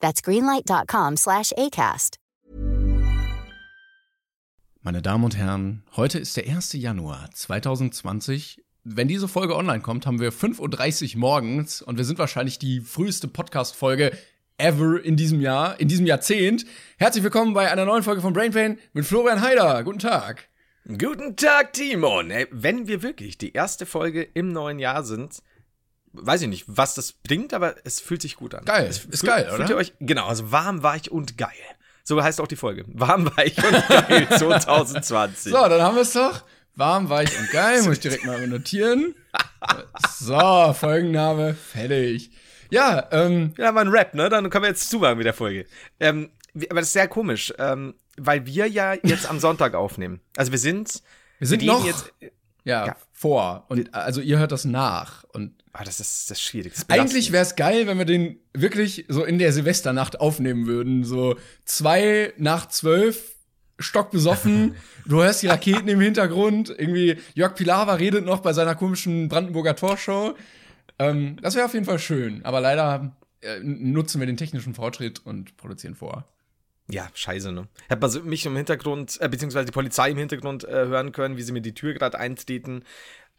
That's greenlight.com slash ACAST. Meine Damen und Herren, heute ist der 1. Januar 2020. Wenn diese Folge online kommt, haben wir 5.30 Uhr morgens und wir sind wahrscheinlich die früheste Podcast-Folge ever in diesem Jahr, in diesem Jahrzehnt. Herzlich willkommen bei einer neuen Folge von Brain Pain mit Florian Heider. Guten Tag. Guten Tag, Timon. Ey, wenn wir wirklich die erste Folge im neuen Jahr sind, weiß ich nicht, was das bringt, aber es fühlt sich gut an. Geil, es ist fühlt, geil, fühlt oder? Ihr euch, genau, also warm, weich und geil. So heißt auch die Folge. Warm, weich und geil 2020. So, dann haben wir es doch. Warm, weich und geil. Muss ich direkt mal notieren. So, Folgenname, fertig. Ja, ähm, Ja, mal ein Rap, ne? Dann können wir jetzt zumachen mit der Folge. Ähm, aber das ist sehr komisch, ähm, weil wir ja jetzt am Sonntag aufnehmen. Also wir sind, wir sind noch jetzt. Ja, Ja. vor. Und also ihr hört das nach. Und Ah, das ist das ist schwierig. Das ist Eigentlich wäre es geil, wenn wir den wirklich so in der Silvesternacht aufnehmen würden. So zwei nach zwölf, stockbesoffen, du hörst die Raketen im Hintergrund, irgendwie Jörg Pilawa redet noch bei seiner komischen Brandenburger Torshow. Ähm, das wäre auf jeden Fall schön. Aber leider äh, nutzen wir den technischen Fortschritt und produzieren vor. Ja, scheiße, ne? Hätte man so mich im Hintergrund, äh, beziehungsweise die Polizei im Hintergrund äh, hören können, wie sie mir die Tür gerade eintreten.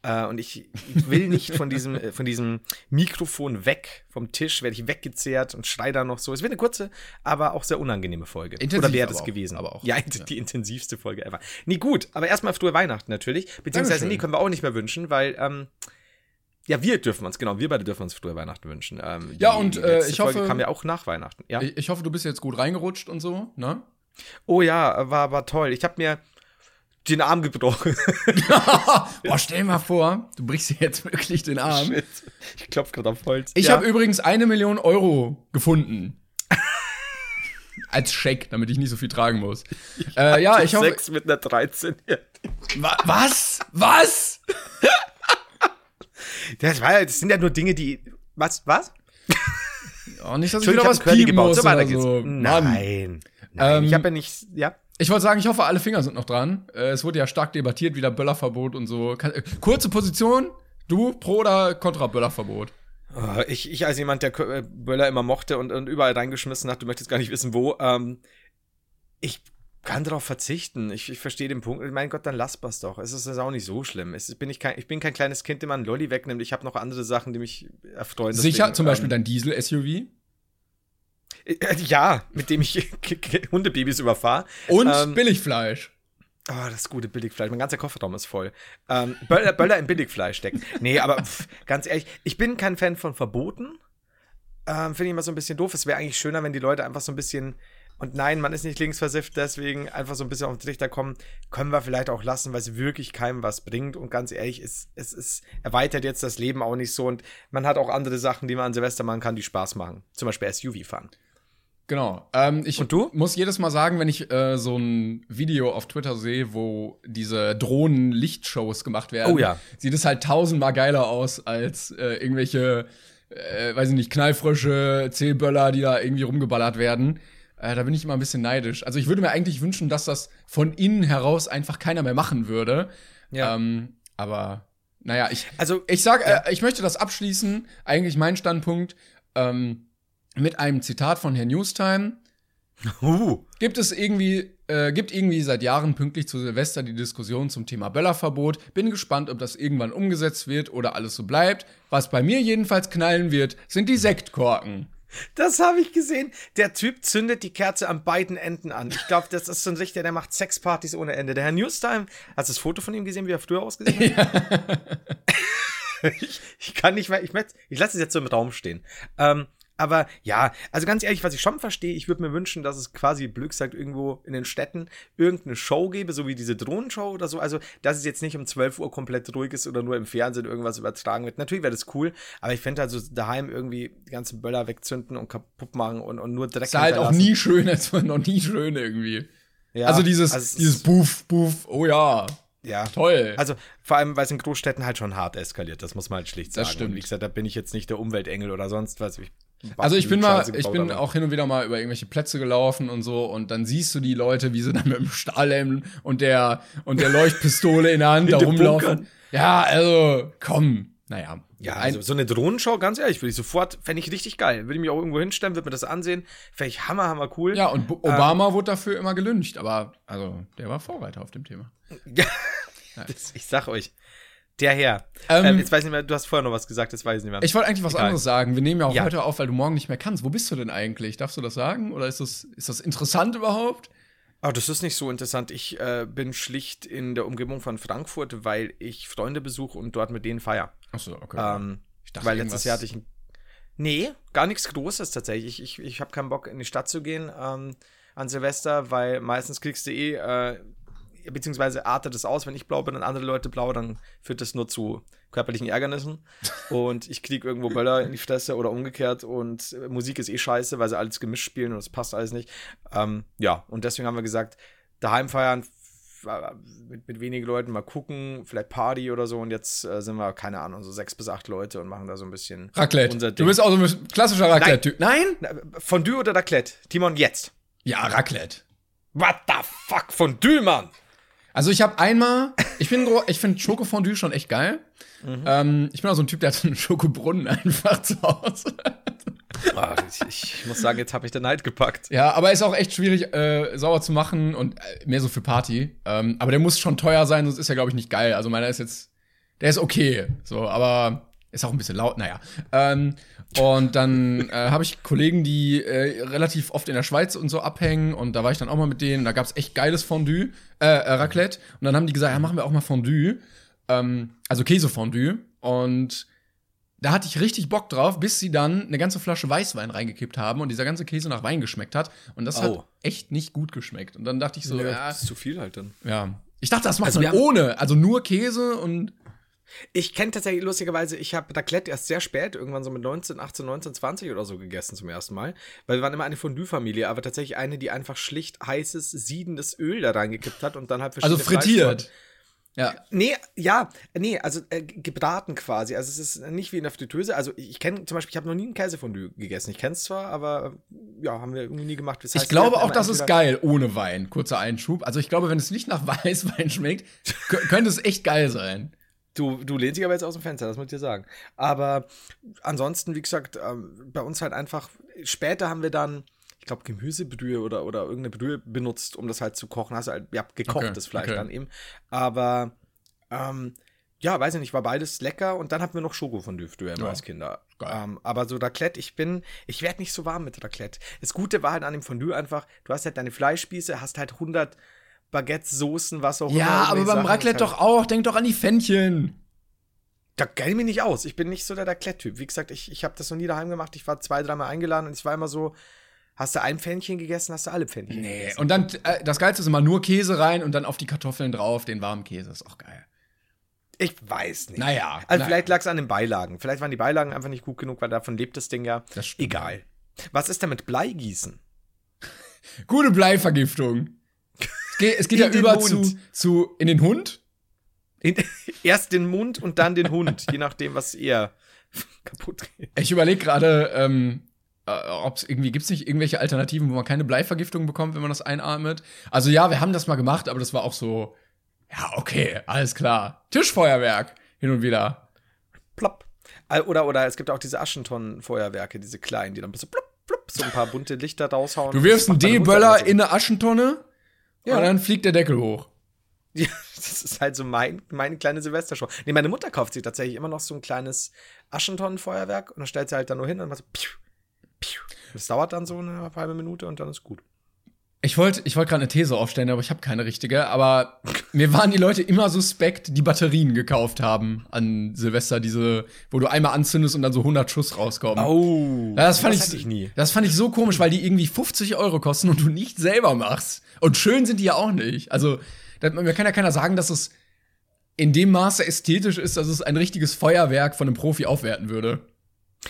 Äh, und ich, ich will nicht von diesem, äh, von diesem Mikrofon weg, vom Tisch, werde ich weggezehrt und schrei da noch so. Es wird eine kurze, aber auch sehr unangenehme Folge. Intensiv Oder wäre das auch, gewesen. aber auch, Ja, ja. die intensivste Folge ever. Nee, gut, aber erstmal frohe Weihnachten natürlich. Beziehungsweise, Dankeschön. nee, können wir auch nicht mehr wünschen, weil, ähm, ja, wir dürfen uns, genau, wir beide dürfen uns frohe Weihnachten wünschen. Ähm, Ja, und, äh, ich Folge hoffe- kam ja auch nach Weihnachten. Ja. Ich, ich hoffe, du bist jetzt gut reingerutscht und so, ne? Oh ja, war, war toll. Ich habe mir den Arm gebrochen. Boah, stell mal vor, du brichst dir jetzt wirklich den Arm. Shit. Ich klopf gerade auf Holz. Ich ja. habe übrigens eine Million Euro gefunden. Als Scheck, damit ich nicht so viel tragen muss. Äh, ja, ich hoffe. Sex mit einer 13. Wa was? Was? Das, war, das sind ja nur Dinge, die. Was? Was? Oh, nicht, dass ich wieder ich was piepen gebaut. muss So weiter oder geht's. so. Mann. Nein. Nein. Ähm, ich habe ja nicht. Ja. Ich wollte sagen, ich hoffe, alle Finger sind noch dran. Äh, es wurde ja stark debattiert, wieder Böllerverbot und so. Äh, kurze Position. Du, pro oder contra Böllerverbot? Oh, ich, ich als jemand, der äh, Böller immer mochte und, und überall reingeschmissen hat, du möchtest gar nicht wissen, wo. Ähm, ich kann darauf verzichten. Ich, ich verstehe den Punkt. Mein Gott, dann lass was doch. Es ist, ist auch nicht so schlimm. Es ist, bin ich, kein, ich bin kein kleines Kind, dem man einen Lolli wegnimmt. Ich habe noch andere Sachen, die mich erfreuen. Sicher, Deswegen, zum Beispiel ähm, dein Diesel-SUV. Äh, Ja, mit dem ich Hundebabys überfahre. Und ähm, Billigfleisch. Oh, das gute Billigfleisch. Mein ganzer Kofferraum ist voll. Ähm, Böller, Böller im Billigfleisch steckt. Nee, aber pff, ganz ehrlich, ich bin kein Fan von Verboten. Ähm, Finde ich immer so ein bisschen doof. Es wäre eigentlich schöner, wenn die Leute einfach so ein bisschen. Und nein, man ist nicht linksversifft, deswegen einfach so ein bisschen auf den Trichter kommen. Können wir vielleicht auch lassen, weil es wirklich keinem was bringt. Und ganz ehrlich, es, es, es erweitert jetzt das Leben auch nicht so. Und man hat auch andere Sachen, die man an Silvester machen kann, die Spaß machen. Zum Beispiel SUV fahren. Genau. Ähm, ich Und du? muss jedes Mal sagen, wenn ich äh, so ein Video auf Twitter sehe, wo diese Drohnen-Lichtshows gemacht werden, Oh ja. sieht es halt tausendmal geiler aus als äh, irgendwelche, äh, weiß ich nicht, Knallfrösche, Zählböller, die da irgendwie rumgeballert werden. Äh, da bin ich immer ein bisschen neidisch. Also ich würde mir eigentlich wünschen, dass das von innen heraus einfach keiner mehr machen würde. Ja. Ähm, aber naja, ich, Also, ich sag, äh, ich möchte das abschließen. Eigentlich mein Standpunkt ähm, mit einem Zitat von Herrn Newstime. uh, Gibt es irgendwie, äh, gibt irgendwie seit Jahren pünktlich zu Silvester die Diskussion zum Thema Böllerverbot. Bin gespannt, ob das irgendwann umgesetzt wird oder alles so bleibt. Was bei mir jedenfalls knallen wird, sind die Sektkorken. Das habe ich gesehen. Der Typ zündet die Kerze an beiden Enden an. Ich glaube, das ist so ein Richter, der macht Sexpartys ohne Ende. Der Herr Newstime, hast du das Foto von ihm gesehen, wie er früher ausgesehen hat? ich, ich kann nicht mehr, ich, ich lasse es jetzt so im Raum stehen. Ähm, Aber ja, also ganz ehrlich, was ich schon verstehe, ich würde mir wünschen, dass es quasi, blöd gesagt, irgendwo in den Städten irgendeine Show gäbe, so wie diese Drohnenshow oder so. Also, dass es jetzt nicht um 12 Uhr komplett ruhig ist oder nur im Fernsehen irgendwas übertragen wird. Natürlich wäre das cool, aber ich fände also daheim irgendwie die ganzen Böller wegzünden und kaputt machen und, und nur Dreck Ist halt auch nie schön, es war noch nie schön irgendwie. Ja, also dieses, also es dieses Buff, Buff, oh ja, Ja. toll. Also vor allem, weil es in Großstädten halt schon hart eskaliert, das muss man halt schlicht sagen. Das stimmt. Und wie gesagt, da bin ich jetzt nicht der Umweltengel oder sonst was. Ich Also ich bin mal, ich bin auch hin und wieder mal über irgendwelche Plätze gelaufen und so und dann siehst du die Leute, wie sie dann mit dem Stahlhelm und der und der Leuchtpistole in der Hand da In den rumlaufen. Bunkern. Ja, also komm, naja. Ja, also so eine Drohnenshow, ganz ehrlich, würde ich sofort, fände ich richtig geil. Würde ich mich auch irgendwo hinstellen, würde mir das ansehen. Fände ich hammer, hammer cool. ja und Bu- Obama wurde dafür immer gelüncht, aber also der war Vorreiter auf dem Thema. Ja. Das, ich sag euch, der Herr. Ähm, Ähm, jetzt weiß ich nicht mehr, du hast vorher noch was gesagt, das weiß ich nicht mehr. Ich wollte eigentlich was Egal. anderes sagen. Wir nehmen ja auch Ja. heute auf, weil du morgen nicht mehr kannst. Wo bist du denn eigentlich? Darfst du das sagen? Oder ist das, ist das interessant überhaupt? oh, das ist nicht so interessant. Ich äh, bin schlicht in der Umgebung von Frankfurt, weil ich Freunde besuche und dort mit denen feier. Achso, okay. Ähm, Ich dachte, weil letztes Jahr hatte ich ein Nee, gar nichts Großes tatsächlich. Ich, ich, ich habe keinen Bock, in die Stadt zu gehen ähm, an Silvester, weil meistens kriegst du eh, äh, beziehungsweise artet es aus, wenn ich blau bin und andere Leute blau, dann führt das nur zu körperlichen Ärgernissen. und ich krieg irgendwo Böller in die Fresse oder umgekehrt und äh, Musik ist eh scheiße, weil sie alles gemischt spielen und es passt alles nicht. Ähm, ja, und deswegen haben wir gesagt, daheim feiern, äh, mit, mit wenigen Leuten mal gucken, vielleicht Party oder so. Und jetzt äh, sind wir, keine Ahnung, so sechs bis acht Leute und machen da so ein bisschen Raclette. unser Du Ding. bist auch so ein klassischer Raclette-Typ. Nein? Na, Fondue oder Raclette? Timon, jetzt. Ja, Raclette. What the fuck, Fondue, Mann? Also ich habe einmal, ich bin, ich finde Schokofondue schon echt geil. Mhm. Ähm, ich bin auch so ein Typ, der hat so einen Schokobrunnen einfach zu Hause. Ah, ich, ich muss sagen, jetzt habe ich den Neid gepackt. Ja, aber ist auch echt schwierig, äh, sauer zu machen und äh, mehr so für Party. Ähm, aber der muss schon teuer sein, sonst ist er, glaube ich, nicht geil. Also meiner ist jetzt, der ist okay, so, aber ist auch ein bisschen laut, naja. Ähm, und dann äh, habe ich Kollegen, die äh, relativ oft in der Schweiz und so abhängen und da war ich dann auch mal mit denen. Da gab's echt geiles Fondue, äh, äh, Raclette. Und dann haben die gesagt, ja, machen wir auch mal Fondue. Ähm, also Käsefondue. Und da hatte ich richtig Bock drauf, bis sie dann eine ganze Flasche Weißwein reingekippt haben und dieser ganze Käse nach Wein geschmeckt hat. Und das Oh. hat echt nicht gut geschmeckt. Und dann dachte ich so, ja, ist zu viel halt dann. ja. Ich dachte, das macht Also man ohne. Also nur Käse und. Ich kenne tatsächlich lustigerweise, ich habe Raclette erst sehr spät, irgendwann so mit 19, 18, 19, 20 oder so gegessen zum ersten Mal. Weil wir waren immer eine Fondue-Familie, aber tatsächlich eine, die einfach schlicht heißes, siedendes Öl da reingekippt hat und dann halt Also verschiedene frittiert. Fleischsorten- Ja. Nee, ja, nee, also äh, gebraten quasi. Also es ist nicht wie in der Fritteuse. Also ich kenne zum Beispiel, ich habe noch nie ein Käsefondue gegessen. Ich kenne es zwar, aber äh, ja, haben wir irgendwie nie gemacht. Das heißt, Ich glaube auch, das ist geil ohne Wein. Kurzer Einschub. Also ich glaube, wenn es nicht nach Weißwein schmeckt, kö- könnte es echt geil sein. Du, du lehnst dich aber jetzt aus dem Fenster, das muss ich dir sagen. Aber ansonsten, wie gesagt, ähm, bei uns halt einfach, später haben wir dann, ich glaube, Gemüsebrühe oder, oder irgendeine Brühe benutzt, um das halt zu kochen. Hast halt, ja, gekochtes Okay, Fleisch okay. dann eben. Aber, ähm, ja, weiß ich nicht, war beides lecker und dann hatten wir noch Schokofondue früher immer Ja, als Kinder. Ähm, aber so Raclette, ich bin, ich werde nicht so warm mit Raclette. Das Gute war halt an dem Fondue einfach, du hast halt deine Fleischspieße, hast halt 100 Baguettes, Soßen, was auch immer. Ja, aber beim Sachen, Raclette halt- doch auch. Denk doch an die Fännchen. Da ich mich nicht aus. Ich bin nicht so der Raclette-Typ. Wie gesagt, ich, ich habe das noch nie daheim gemacht. Ich war zwei, dreimal eingeladen und es war immer so, hast du ein Pfännchen gegessen, hast du alle Pfännchen Nee. gegessen. Und dann, äh, das Geilste ist immer nur Käse rein und dann auf die Kartoffeln drauf, den warmen Käse. Ist auch geil. Ich weiß nicht. Naja. Also na- vielleicht lag es an den Beilagen. Vielleicht waren die Beilagen einfach nicht gut genug, weil davon lebt das Ding ja. Das stimmt. Egal. Was ist denn mit Bleigießen? Gute Bleivergiftung. Es geht, es geht ja über Mund. zu, zu in den Hund. In, erst den Mund und dann den Hund, je nachdem, was ihr kaputt geht. Ich überlege gerade, ähm, äh, ob es irgendwie gibt es nicht irgendwelche Alternativen, wo man keine Bleivergiftung bekommt, wenn man das einatmet. Also ja, wir haben das mal gemacht, aber das war auch so, ja okay, alles klar. Tischfeuerwerk hin und wieder. Plopp. Oder, oder es gibt auch diese Aschentonnen-Feuerwerke, diese kleinen, die dann so plopp, plopp, so ein paar bunte Lichter raushauen. Du wirfst einen D-Böller in eine Aschentonne Ja. und dann fliegt der Deckel hoch. Ja, das ist halt so mein, meine kleine Silvestershow. Nee, meine Mutter kauft sich tatsächlich immer noch so ein kleines Aschentonnenfeuerwerk und dann stellt sie halt dann nur hin und macht so piu, piu. Das dauert dann so eine halbe Minute und dann ist gut. Ich wollte ich wollt gerade eine These aufstellen, aber ich habe keine richtige. Aber mir waren die Leute immer suspekt, die Batterien gekauft haben an Silvester, diese, wo du einmal anzündest und dann so 100 Schuss rauskommen. Oh, das fand das ich, ich nie. Das fand ich so komisch, weil die irgendwie 50 Euro kosten und du nicht selber machst. Und schön sind die ja auch nicht. Also, da, mir kann ja keiner sagen, dass es in dem Maße ästhetisch ist, dass es ein richtiges Feuerwerk von einem Profi aufwerten würde.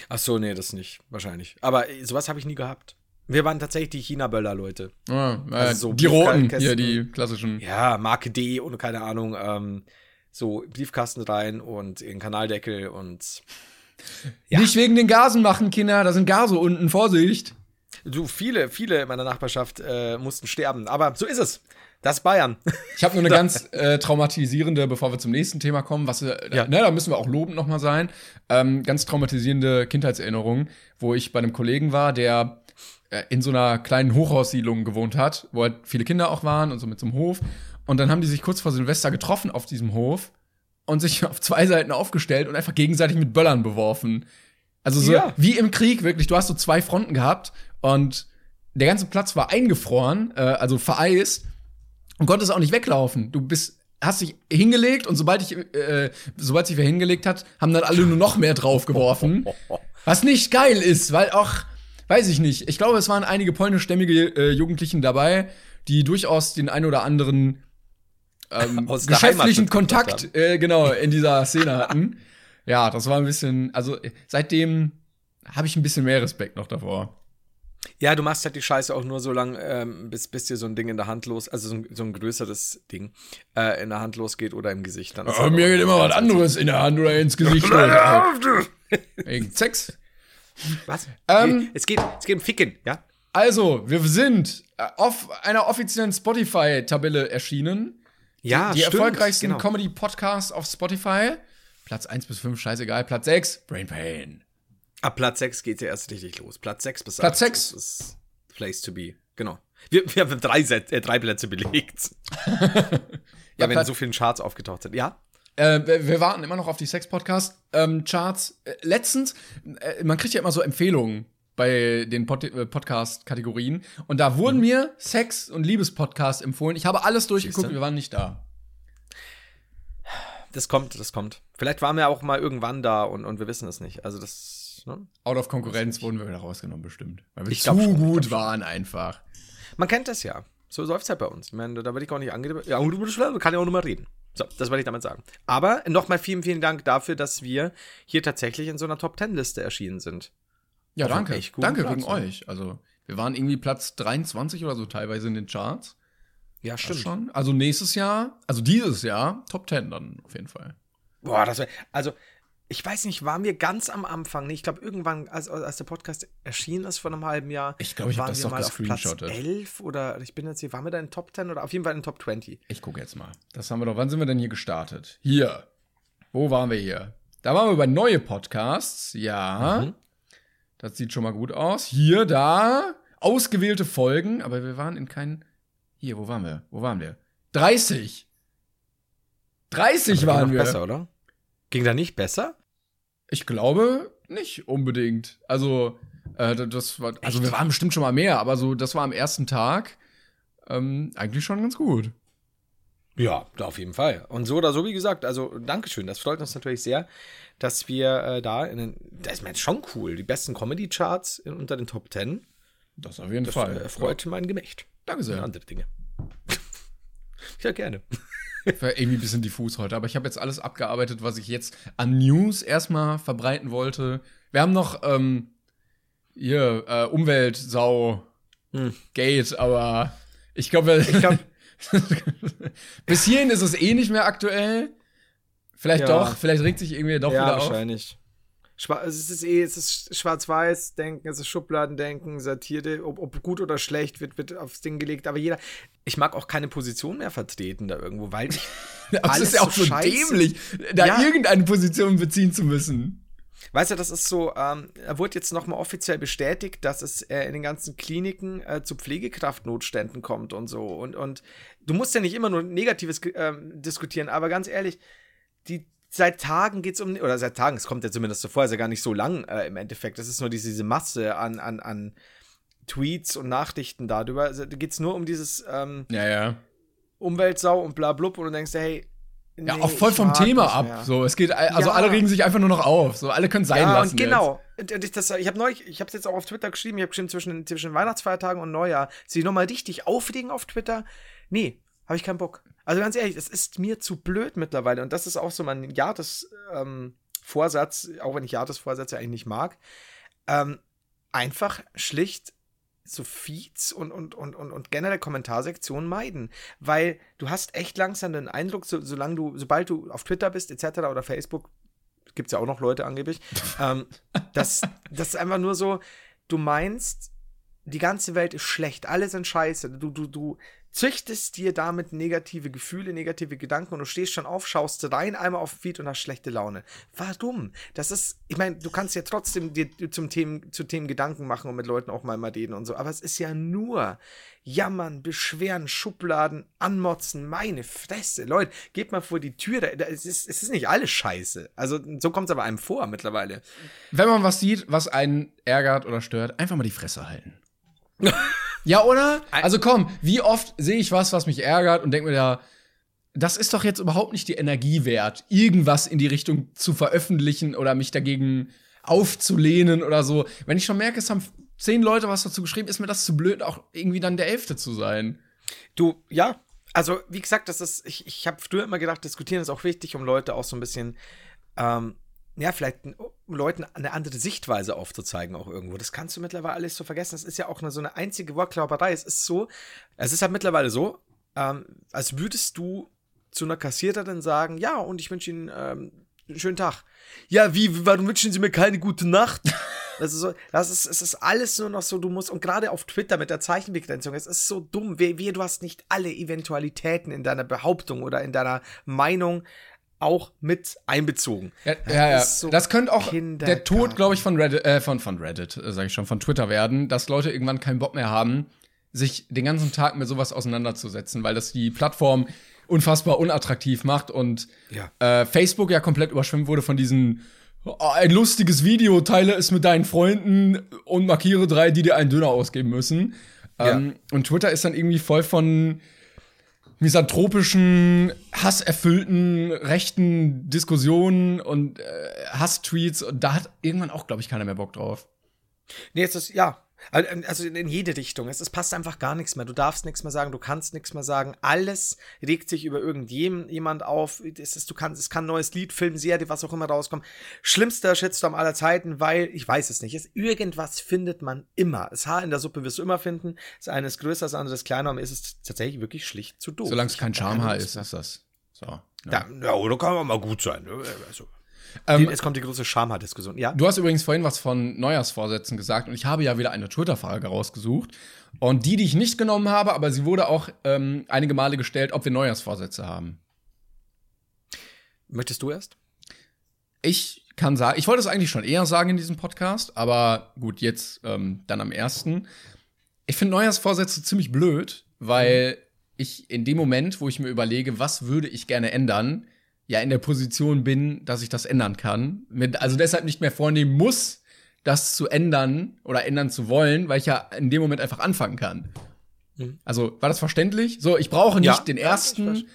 Ach so, nee, das nicht, wahrscheinlich. Aber sowas habe ich nie gehabt. Wir waren tatsächlich die China-Böller-Leute. Ja, äh, Also so die roten, hier, die klassischen. Ja, Marke D und keine Ahnung, ähm, so Briefkasten rein und in Kanaldeckel und Ja. Nicht wegen den Gasen machen, Kinder, da sind Gase unten, Vorsicht. du, viele, viele in meiner Nachbarschaft äh, mussten sterben. Aber so ist es. Das ist Bayern. Ich habe nur eine ganz äh, traumatisierende, bevor wir zum nächsten Thema kommen, was äh, Ja. ne, da müssen wir auch lobend noch mal sein. Ähm, ganz traumatisierende Kindheitserinnerung, wo ich bei einem Kollegen war, der in so einer kleinen Hochhaussiedlung gewohnt hat, wo halt viele Kinder auch waren und so mit so einem Hof. Und dann haben die sich kurz vor Silvester getroffen auf diesem Hof und sich auf zwei Seiten aufgestellt und einfach gegenseitig mit Böllern beworfen. Also so Ja. wie im Krieg, wirklich. Du hast so zwei Fronten gehabt und der ganze Platz war eingefroren, äh, also vereist und konntest auch nicht weglaufen. Du bist, hast dich hingelegt und sobald ich, äh, sobald sich wer hingelegt hat, haben dann alle nur noch mehr draufgeworfen. Was nicht geil ist, weil auch, weiß ich nicht, ich glaube, es waren einige polnischstämmige äh, Jugendlichen dabei, die durchaus den ein oder anderen ähm, geschäftlichen Kontakt, äh, genau, in dieser Szene hatten. Ja, das war ein bisschen, also äh, seitdem habe ich ein bisschen mehr Respekt noch davor. Ja, du machst halt die Scheiße auch nur so lang, ähm, bis, bis dir so ein Ding in der Hand los, also so ein, so ein größeres Ding äh, in der Hand losgeht oder im Gesicht. Dann ist Aber halt mir geht immer was anderes in der Hand oder ins Gesicht. Wegen Sex. Was? Ähm, es, geht, es geht um Ficken, ja? Also, wir sind äh, auf einer offiziellen Spotify-Tabelle erschienen. Ja, die stimmt, erfolgreichsten genau. Comedy-Podcasts auf Spotify. Platz 1 bis 5, scheißegal. Platz 6, Brain Pain. Ab Platz 6 geht ja erst richtig los. Platz 6 bis Platz 8 sechs. ist das Place to be. Genau. Wir, wir haben drei, Set, äh, drei Plätze belegt. Ja, ja, wenn Platz- so viele Charts aufgetaucht sind. Ja? Äh, wir, warten immer noch auf die Sex-Podcast-Charts. äh, letztens, äh, man kriegt ja immer so Empfehlungen bei den Pod äh, Podcast-Kategorien. Und da wurden mir Sex- und Liebes-Podcasts empfohlen. Ich habe alles durchgeguckt, Siehste? wir waren nicht da. Das kommt, das kommt. Vielleicht waren wir auch mal irgendwann da und, und wir wissen es nicht. Also das, ne? Out of Konkurrenz wurden wir wieder rausgenommen, bestimmt. Weil wir Ich zu schon, ich gut schon. waren einfach. Man kennt das ja. So läuft's halt bei uns. Ich meine, da werde ich auch nicht angeredet. Ja, und du kann ja auch nur mal reden. So, das wollte ich damit sagen. Aber nochmal vielen, vielen Dank dafür, dass wir hier tatsächlich in so einer Top-10-Liste erschienen sind. Ja, Auf einem danke. Danke Platz, wegen ne? euch. Also, wir waren irgendwie Platz 23 oder so teilweise in den Charts. Ja, stimmt. schon. Also nächstes Jahr, also dieses Jahr, Top 10 dann auf jeden Fall. Boah, das wäre. Also, ich weiß nicht, waren wir ganz am Anfang? Nee, ich glaube, irgendwann, als, als der Podcast erschienen ist vor einem halben Jahr. Ich glaube, ich waren wir mal auf Platz gescreenshottet. 11 oder ich bin jetzt hier, waren wir da in Top 10 oder auf jeden Fall in Top 20? Ich gucke jetzt mal. Das haben wir doch. Wann sind wir denn hier gestartet? Hier. Wo waren wir hier? Da waren wir bei neue Podcasts. Ja. Mhm. Das sieht schon mal gut aus. Hier, da. Ausgewählte Folgen. Aber wir waren in keinen. Hier, wo waren wir? Wo waren wir? 30. 30 Ging waren wir. besser, oder? Ging da nicht besser? Ich glaube nicht unbedingt. Also, äh, das war, also Echt? wir waren bestimmt schon mal mehr, aber so, das war am ersten Tag ähm, eigentlich schon ganz gut. Ja, auf jeden Fall. Und so oder so, wie gesagt, also Dankeschön. Das freut uns natürlich sehr, dass wir äh, da in den. Das ist mir jetzt schon cool. Die besten Comedy-Charts in- unter den Top 10. Das auf jeden Das Fall. äh, freut mein Gemächt. Danke Und sehr. andere Dinge. ja, gerne. War irgendwie ein bisschen diffus heute, aber ich habe jetzt alles abgearbeitet, was ich jetzt an News erstmal verbreiten wollte. Wir haben noch ähm, hier äh, Umweltsau Hm. Gate, aber ich glaube, glaub- bis hierhin ist es eh nicht mehr aktuell. Vielleicht Ja. doch, vielleicht regt sich irgendwie doch ja, wieder auf. wahrscheinlich. Schwa es ist eh, es ist Schwarz-Weiß-Denken, es ist Schubladendenken, Satire, ob, ob gut oder schlecht, wird, wird aufs Ding gelegt. Aber jeder, ich mag auch keine Position mehr vertreten da irgendwo, weil ich, Aber es Alles ist ja auch so dämlich, da Ja. irgendeine Position beziehen zu müssen. weißt du, das ist so, ähm, er wurde jetzt nochmal offiziell bestätigt, dass es äh, in den ganzen Kliniken äh, zu Pflegekraftnotständen kommt und so. Und, und du musst ja nicht immer nur Negatives ähm, diskutieren, aber ganz ehrlich, die seit Tagen geht es um, oder seit Tagen, es kommt ja zumindest so vor, ist ja gar nicht so lang äh, im Endeffekt. Es ist nur diese, diese Masse an, an, an Tweets und Nachrichten darüber. Also, da geht es nur um dieses ähm, Ja, ja. Umweltsau und bla blub und du denkst hey, Ja, nee, auch voll vom Thema ab. So, es geht, also Ja. alle regen sich einfach nur noch auf. So, alle können sein ja, lassen. und genau. Und, und ich, das- ich habe neulich, ich habe es jetzt auch auf Twitter geschrieben, ich habe geschrieben, zwischen, zwischen Weihnachtsfeiertagen und Neujahr, sich nochmal richtig aufregen auf Twitter. Nee, habe ich keinen Bock. Also ganz ehrlich, es ist mir zu blöd mittlerweile. Und das ist auch so mein Jahres ähm, auch wenn ich Jahresvorsätze eigentlich nicht mag. Ähm, einfach schlicht so Feeds und, und, und, und, und generell Kommentarsektionen meiden. Weil du hast echt langsam den Eindruck, so, solange du, sobald du auf Twitter bist, etc. oder Facebook, gibt es ja auch noch Leute angeblich, ähm, dass das ist einfach nur so, du meinst, die ganze Welt ist schlecht, alle sind scheiße. Du, du, du züchtest dir damit negative Gefühle, negative Gedanken und du stehst schon auf, schaust rein, einmal auf den Feed und hast schlechte Laune. Warum? Das ist, ich meine, du kannst ja trotzdem dir zum Themen, zu Themen Gedanken machen und mit Leuten auch mal mal reden und so, aber es ist ja nur jammern, beschweren, Schubladen, anmotzen, meine Fresse. Leute, geht mal vor die Tür, da, da, es, ist, es ist nicht alles scheiße. Also so kommt es aber einem vor mittlerweile. Wenn man was sieht, was einen ärgert oder stört, einfach mal die Fresse halten. ja, oder? Also komm, wie oft sehe ich was, was mich ärgert und denke mir da, das ist doch jetzt überhaupt nicht die Energie wert, irgendwas in die Richtung zu veröffentlichen oder mich dagegen aufzulehnen oder so. Wenn ich schon merke, es haben zehn Leute was dazu geschrieben, ist mir das zu blöd, auch irgendwie dann der Elfte zu sein. Du, ja. Also, wie gesagt, das ist, ich, ich habe früher immer gedacht, diskutieren ist auch wichtig, um Leute auch so ein bisschen, ähm, ja, vielleicht um Leuten eine andere Sichtweise aufzuzeigen, auch irgendwo. Das kannst du mittlerweile alles so vergessen. Das ist ja auch nur so eine einzige Wortklauberei. Es ist so, es ist halt mittlerweile so, ähm, als würdest du zu einer Kassiererin sagen, ja, und ich wünsche Ihnen ähm, einen schönen Tag. Ja, wie, warum wünschen Sie mir keine gute Nacht? Das ist so, das ist, es ist alles nur noch so, du musst, und gerade auf Twitter mit der Zeichenbegrenzung, es ist so dumm, wie, wie du hast nicht alle Eventualitäten in deiner Behauptung oder in deiner Meinung auch mit einbezogen. Ja, ja, ja. so das könnte auch der. Tod, glaube ich, von Reddit, äh, von, von Reddit, äh, sage ich schon, von Twitter werden, dass Leute irgendwann keinen Bock mehr haben, sich den ganzen Tag mit sowas auseinanderzusetzen, weil das die Plattform unfassbar unattraktiv macht und Ja. äh, Facebook ja komplett überschwemmt wurde von diesen oh, ein lustiges Video, teile es mit deinen Freunden und markiere drei, die dir einen Döner ausgeben müssen. Ähm, und Twitter ist dann irgendwie voll von misanthropischen, hasserfüllten, rechten Diskussionen und äh, Hasstweets und da hat irgendwann auch, glaube ich, keiner mehr Bock drauf. Nee, es ist, ja. Also in jede Richtung. Es, es passt einfach gar nichts mehr. Du darfst nichts mehr sagen, du kannst nichts mehr sagen. Alles regt sich über irgendjemand auf. Es, ist, du kannst, es kann ein neues Lied, Film, Serie, was auch immer rauskommen. Schlimmster Shitstorm aller Zeiten, weil, ich weiß es nicht, es, irgendwas findet man immer. Das Haar in der Suppe wirst du immer finden. Das eine ist größer, das andere ist kleiner und es ist tatsächlich wirklich schlicht zu doof. Solange es kein Schamhaar Lust ist, ist das. So. Ja. Ja, ja, oder kann man mal gut sein. ne? Also, Ähm, jetzt kommt die große Schamhaar-Diskussion. Ja? Du hast übrigens vorhin was von Neujahrsvorsätzen gesagt und ich habe ja wieder eine Twitter-Frage rausgesucht. Und die, die ich nicht genommen habe, aber sie wurde auch ähm, einige Male gestellt, ob wir Neujahrsvorsätze haben. Möchtest du erst? Ich kann sagen, ich wollte es eigentlich schon eher sagen in diesem Podcast, aber gut, jetzt ähm, dann am ersten. Ich finde Neujahrsvorsätze ziemlich blöd, weil ich in dem Moment, wo ich mir überlege, was würde ich gerne ändern, ja in der Position bin, dass ich das ändern kann. Also deshalb nicht mehr vornehmen muss, das zu ändern oder ändern zu wollen, weil ich ja in dem Moment einfach anfangen kann. Mhm. Also, war das verständlich? So, ich brauche nicht Ja. den ersten,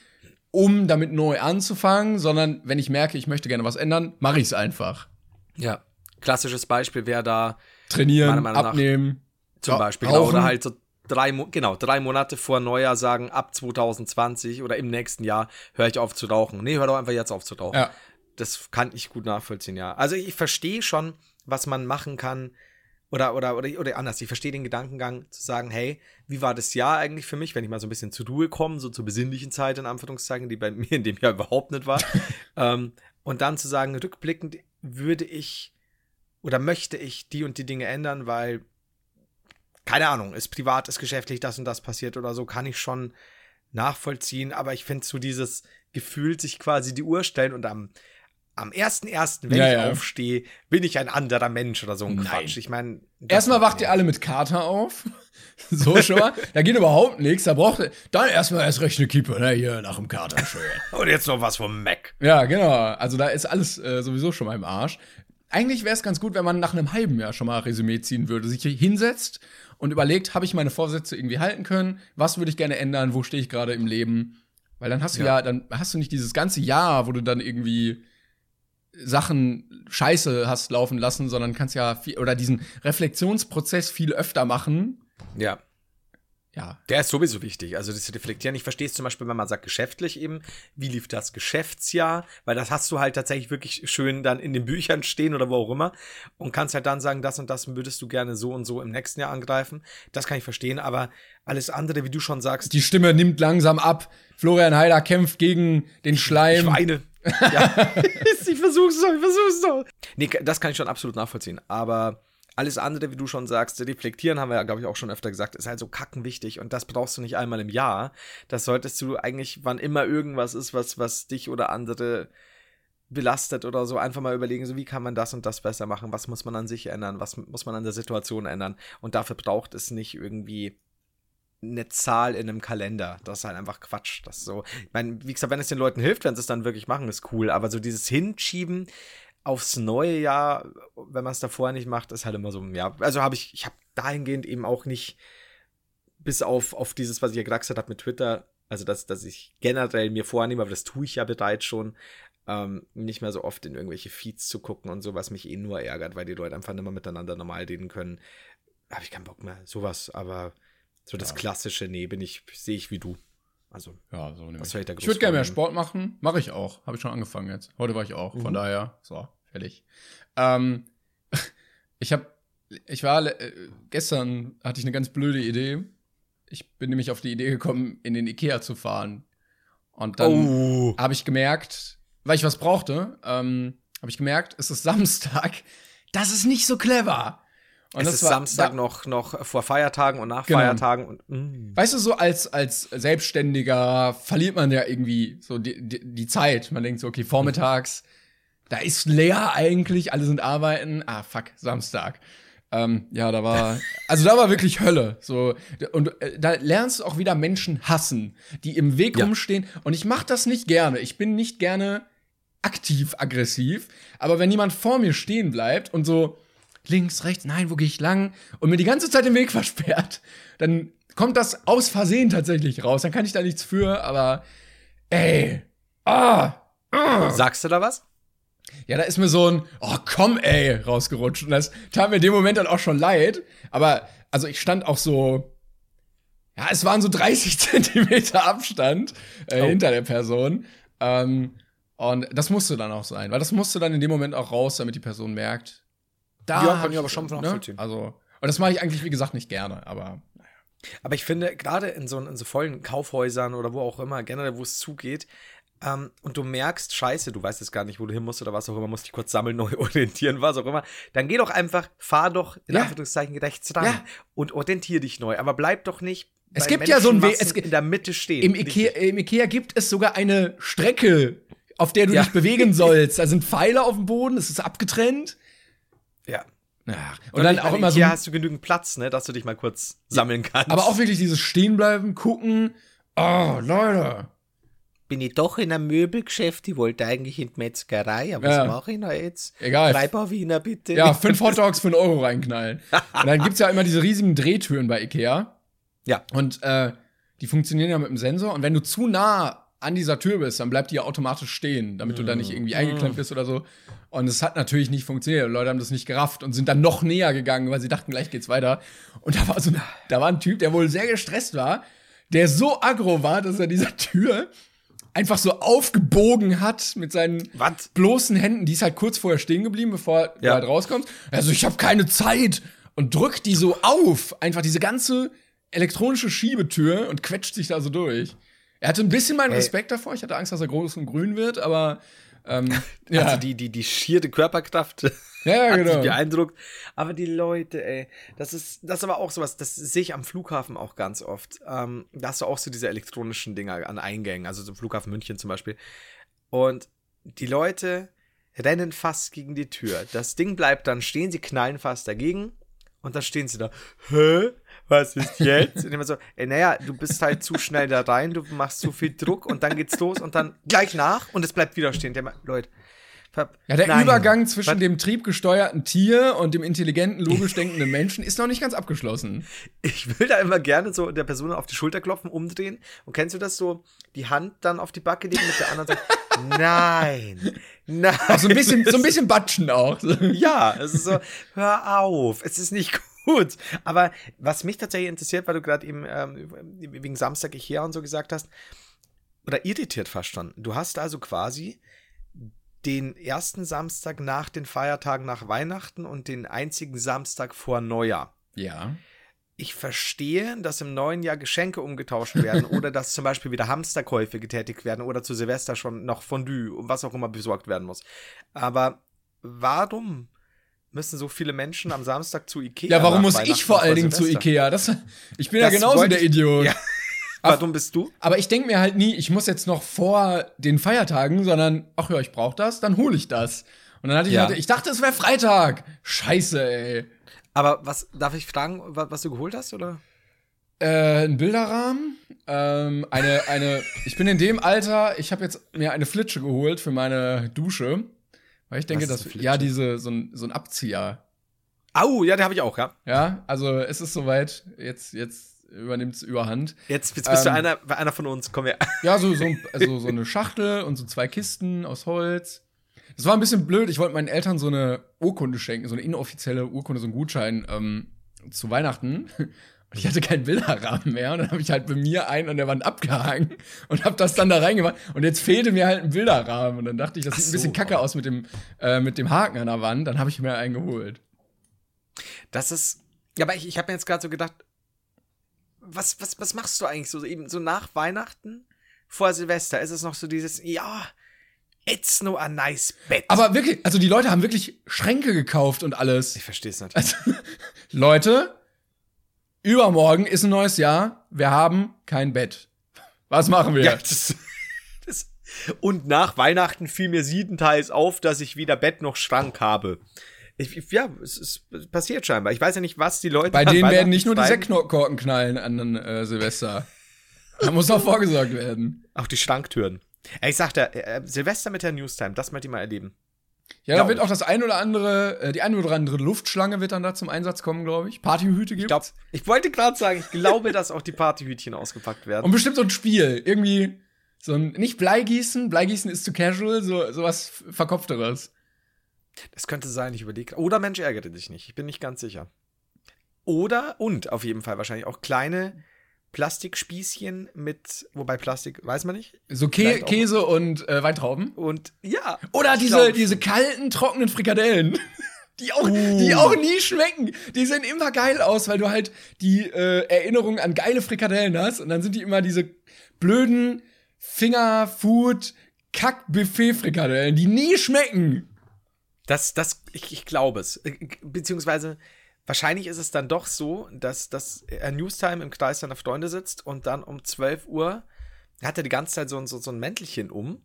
um damit neu anzufangen, sondern wenn ich merke, ich möchte gerne was ändern, mache ich es einfach. Ja. Klassisches Beispiel wäre da Trainieren, abnehmen. zum Beispiel. Genau, rauchen. oder halt so drei, genau, drei Monate vor Neujahr sagen, ab 2020 oder im nächsten Jahr höre ich auf zu rauchen. Nee, hör doch einfach jetzt auf zu rauchen. Ja. Das kann ich gut nachvollziehen, ja. Also ich verstehe schon, was man machen kann. Oder, oder, oder, oder anders, ich verstehe den Gedankengang zu sagen, hey, wie war das Jahr eigentlich für mich, wenn ich mal so ein bisschen zur Ruhe komme, so zur besinnlichen Zeit in Anführungszeichen, die bei mir in dem Jahr überhaupt nicht war. ähm, und dann zu sagen, rückblickend würde ich oder möchte ich die und die Dinge ändern, weil keine Ahnung, ist privat, ist geschäftlich das und das passiert oder so, kann ich schon nachvollziehen. Aber ich finde so dieses Gefühl, sich quasi die Uhr stellen und am, am 1.1., wenn Ja, ich ja. aufstehe, bin ich ein anderer Mensch oder so ein Nein. Quatsch. Ich meine, Erstmal wacht ihr alle mit Kater auf. so schon mal. Da geht überhaupt nichts. Da braucht ihr dann erstmal erst recht eine Kippe, ne? Hier nach dem Kater schön. Und jetzt noch was vom Mac. ja, genau. Also da ist alles äh, sowieso schon mal im Arsch. eigentlich wäre es ganz gut, wenn man nach einem halben Jahr schon mal Resümee ziehen würde, sich hier hinsetzt und überlegt, habe ich meine Vorsätze irgendwie halten können? Was würde ich gerne ändern? Wo stehe ich gerade im Leben? Weil dann hast du ja. ja, dann hast du nicht dieses ganze Jahr, wo du dann irgendwie Sachen scheiße hast laufen lassen, sondern kannst ja viel, oder diesen Reflexionsprozess viel öfter machen. Ja ja. Der ist sowieso wichtig. Also das Reflektieren. Ich verstehe es zum Beispiel, wenn man sagt, geschäftlich eben, wie lief das Geschäftsjahr? Weil das hast du halt tatsächlich wirklich schön dann in den Büchern stehen oder wo auch immer. Und kannst halt dann sagen, das und das würdest du gerne so und so im nächsten Jahr angreifen. Das kann ich verstehen, aber alles andere, wie du schon sagst. Die Stimme nimmt langsam ab. Florian Heider kämpft gegen den Schleim. Schweine. Ja. ich versuch's doch, ich versuch's doch. Nee, das kann ich schon absolut nachvollziehen. Aber alles andere, wie du schon sagst, reflektieren haben wir ja, glaube ich, auch schon öfter gesagt, ist halt so kacken wichtig und das brauchst du nicht einmal im Jahr. Das solltest du eigentlich, wann immer irgendwas ist, was, was dich oder andere belastet oder so, einfach mal überlegen, so wie kann man das und das besser machen, was muss man an sich ändern, was muss man an der Situation ändern und dafür braucht es nicht irgendwie eine Zahl in einem Kalender. Das ist halt einfach Quatsch. Das so, ich meine, wie gesagt, wenn es den Leuten hilft, wenn sie es dann wirklich machen, ist cool. Aber so dieses Hinschieben, aufs neue Jahr, wenn man es davor nicht macht, ist halt immer so, ja, also habe ich, ich habe dahingehend eben auch nicht, bis auf, auf dieses, was ich ja gesagt habe mit Twitter, also dass, dass ich generell mir vornehme, aber das tue ich ja bereits schon, ähm, nicht mehr so oft in irgendwelche Feeds zu gucken und so, was mich eh nur ärgert, weil die Leute einfach nicht mehr miteinander normal reden können. Habe ich keinen Bock mehr. Sowas, aber so das ja. Klassische, nee, bin ich, sehe ich wie du. Also, ja, so was ich. ich würde gerne mehr Sport machen. Mache ich auch. Habe ich schon angefangen jetzt. Heute war ich auch. Von mhm. daher, so, fertig. Ähm, ich habe, ich war, äh, gestern hatte ich eine ganz blöde Idee. Ich bin nämlich auf die Idee gekommen, in den Ikea zu fahren. Und dann oh. habe ich gemerkt, weil ich was brauchte, ähm, habe ich gemerkt, es ist Samstag. Das ist nicht so clever. Und es ist war, Samstag da, noch, noch vor Feiertagen und nach genau. Feiertagen. Und, mm. Weißt du, so als, als Selbstständiger verliert man ja irgendwie so die, die, die Zeit. Man denkt so, okay, vormittags, da ist leer eigentlich, alle sind arbeiten. Ah, fuck, Samstag. Ähm, ja, da war, also da war wirklich Hölle. So und äh, da lernst du auch wieder Menschen hassen, die im Weg ja. rumstehen. Und ich mache das nicht gerne. Ich bin nicht gerne aktiv aggressiv. Aber wenn jemand vor mir stehen bleibt und so links, rechts, nein, wo gehe ich lang? Und mir die ganze Zeit den Weg versperrt, dann kommt das aus Versehen tatsächlich raus. Dann kann ich da nichts für, aber ey, ah, ah. Sagst du da was? Ja, da ist mir so ein, oh komm ey, rausgerutscht. Und das tat mir in dem Moment dann auch schon leid. Aber, also ich stand auch so, ja, es waren so 30 Zentimeter Abstand äh, oh. hinter der Person. Ähm, und das musste dann auch sein, weil das musste dann in dem Moment auch raus, damit die Person merkt, da ja, kann ich aber schon ne? nachvollziehen. Ne? Also, und das mache ich eigentlich, wie gesagt, nicht gerne, aber naja. Aber ich finde, gerade in so, in so vollen Kaufhäusern oder wo auch immer, generell, wo es zugeht, ähm, und du merkst, scheiße, du weißt jetzt gar nicht, wo du hin musst oder was auch immer, musst dich kurz sammeln, neu orientieren, was auch immer, dann geh doch einfach, fahr doch in ja. Anführungszeichen rechts ran ja. und orientier dich neu. Aber bleib doch nicht es gibt ja so ein Weg, in der Mitte stehen. Im Ikea, Im Ikea gibt es sogar eine Strecke, auf der du ja. dich bewegen sollst. Da sind Pfeile auf dem Boden, es ist abgetrennt. Ja. Ja. Und, und dann auch immer so. Hier hast du genügend Platz, ne, dass du dich mal kurz sammeln kannst. Aber auch wirklich dieses Stehenbleiben, gucken. Oh, Leute. Bin ich doch in einem Möbelgeschäft, ich wollte eigentlich in die Metzgerei, aber ja. was mache ich da jetzt? Egal. Drei Paar Wiener bitte. Ja, fünf Hotdogs für einen Euro reinknallen. und dann gibt's ja immer diese riesigen Drehtüren bei Ikea. Ja. Und äh, die funktionieren ja mit dem Sensor. Und wenn du zu nah an dieser Tür bist, dann bleibt die ja automatisch stehen, damit du da nicht irgendwie eingeklemmt bist oder so. Und es hat natürlich nicht funktioniert. Leute haben das nicht gerafft und sind dann noch näher gegangen, weil sie dachten, gleich geht's weiter. Und da war so, da war ein Typ, der wohl sehr gestresst war, der so aggro war, dass er dieser Tür einfach so aufgebogen hat mit seinen Was? bloßen Händen. Die ist halt kurz vorher stehen geblieben, bevor ja. du halt rauskommst. Also ich habe keine Zeit und drückt die so auf, einfach diese ganze elektronische Schiebetür und quetscht sich da so durch. Er hatte ein bisschen meinen Respekt davor. Ich hatte Angst, dass er groß und grün wird, aber ähm, ja. Also die, die, die schiere Körperkraft ja, hat genau. mich beeindruckt. Aber die Leute, ey, das ist, das ist aber auch sowas, das sehe ich am Flughafen auch ganz oft. Ähm, da hast du auch so diese elektronischen Dinger an Eingängen, also zum Flughafen München zum Beispiel. Und die Leute rennen fast gegen die Tür. Das Ding bleibt dann stehen, sie knallen fast dagegen und dann stehen sie da. Hä? was ist jetzt? Und immer so, ey, naja, du bist halt zu schnell da rein, du machst zu viel Druck und dann geht's los und dann gleich nach und es bleibt wieder stehen. Der, Leute, Ja, der Nein. Übergang zwischen Was? dem triebgesteuerten Tier und dem intelligenten, logisch denkenden Menschen ist noch nicht ganz abgeschlossen. Ich will da immer gerne so der Person auf die Schulter klopfen, umdrehen. Und kennst du das so, die Hand dann auf die Backe legen mit der anderen sagen, nein, nein. Auch so ein bisschen, so ein bisschen batschen auch. Ja, es ist so, hör auf, es ist nicht gut. Aber was mich tatsächlich interessiert, weil du gerade eben ähm, wegen Samstag ich her und so gesagt hast, oder irritiert fast schon. Du hast also quasi den ersten Samstag nach den Feiertagen nach Weihnachten und den einzigen Samstag vor Neujahr. Ja. Ich verstehe, dass im neuen Jahr Geschenke umgetauscht werden oder dass zum Beispiel wieder Hamsterkäufe getätigt werden oder zu Silvester schon noch Fondue und was auch immer besorgt werden muss. Aber warum müssen so viele Menschen am Samstag zu Ikea? Ja, warum muss ich vor allen Dingen zu? Ikea? Das, ich bin ja Das genauso wollte der Idiot. Ja. Warum bist du? Aber ich denke mir halt nie, ich muss jetzt noch vor den Feiertagen, sondern, ach ja, ich brauche das, dann hole ich das. Und dann hatte ich, Ja. halt, ich dachte, es wäre Freitag. Scheiße, ey. Aber was darf ich fragen, wa- was du geholt hast oder? Äh, ein Bilderrahmen, ähm, eine, eine, ich bin in dem Alter, ich habe jetzt mir eine Flitsche geholt für meine Dusche. Weil ich denke, dass, ja, diese, so ein, so ein Abzieher. Au, ja, den habe ich auch, ja. Ja, also es ist soweit, jetzt, jetzt übernimmt's überhand. Jetzt, jetzt bist du Ähm, einer, einer von uns. Komm her. Ja, so, so, also so eine Schachtel und so zwei Kisten aus Holz. Das war ein bisschen blöd. Ich wollte meinen Eltern so eine Urkunde schenken, so eine inoffizielle Urkunde, so einen Gutschein ähm, zu Weihnachten. Und ich hatte keinen Bilderrahmen mehr. Und dann habe ich halt bei mir einen an der Wand abgehangen und habe das dann da reingemacht. Und jetzt fehlte mir halt ein Bilderrahmen. Und dann dachte ich, das sieht ein bisschen so. kacke aus mit dem, äh, mit dem Haken an der Wand. Dann habe ich mir einen geholt. Das ist. Ja, aber ich, ich habe mir jetzt gerade so gedacht, was, was, was machst du eigentlich so eben so nach Weihnachten vor Silvester? Ist es noch so dieses, ja, it's no a nice bed. Aber wirklich, also die Leute haben wirklich Schränke gekauft und alles. ich verstehe es nicht. Also, Leute, übermorgen ist ein neues Jahr. Wir haben kein Bett. Was machen wir? Ja, das, das, und nach Weihnachten fiel mir siebenteils auf, dass ich weder Bett noch Schrank habe. Ich, ich, ja, es, es passiert scheinbar. Ich weiß ja nicht, was die Leute. Bei denen werden nicht nur die. Sektkorken knallen an äh, Silvester. Da muss auch vorgesorgt werden. Auch die Schranktüren. Ey, ich sagte, äh, Silvester mit der Newstime, das möchte ich mal erleben. Ja, da Glaub wird ich. auch das ein oder andere, äh, die ein oder andere Luftschlange wird dann da zum Einsatz kommen, glaube ich. Partyhüte Ich gibt's. glaube, ich wollte gerade sagen, ich glaube, dass auch die Partyhütchen ausgepackt werden. Und bestimmt so ein Spiel. Irgendwie so ein, nicht Bleigießen, Bleigießen ist zu casual, so, so was Verkopfteres. Das könnte sein, ich überlege. Oder Mensch ärgerte dich nicht. Ich bin nicht ganz sicher. Oder und auf jeden Fall wahrscheinlich auch kleine Plastikspießchen mit, wobei Plastik weiß man nicht. So Kä Käse und äh, Weintrauben. Und ja. Oder diese, glaub- diese kalten, trockenen Frikadellen. Die auch, Uh. die auch nie schmecken. Die sehen immer geil aus, weil du halt die äh, Erinnerung an geile Frikadellen hast. Und dann sind die immer diese blöden Fingerfood Kack-Buffet-Frikadellen, die nie schmecken. Das, das, ich, ich glaube es. Äh, Beziehungsweise, wahrscheinlich ist es dann doch so, dass, dass er Newstime im Kreis seiner Freunde sitzt und dann um 12 Uhr hat er die ganze Zeit so, ein- so, so ein Mäntelchen um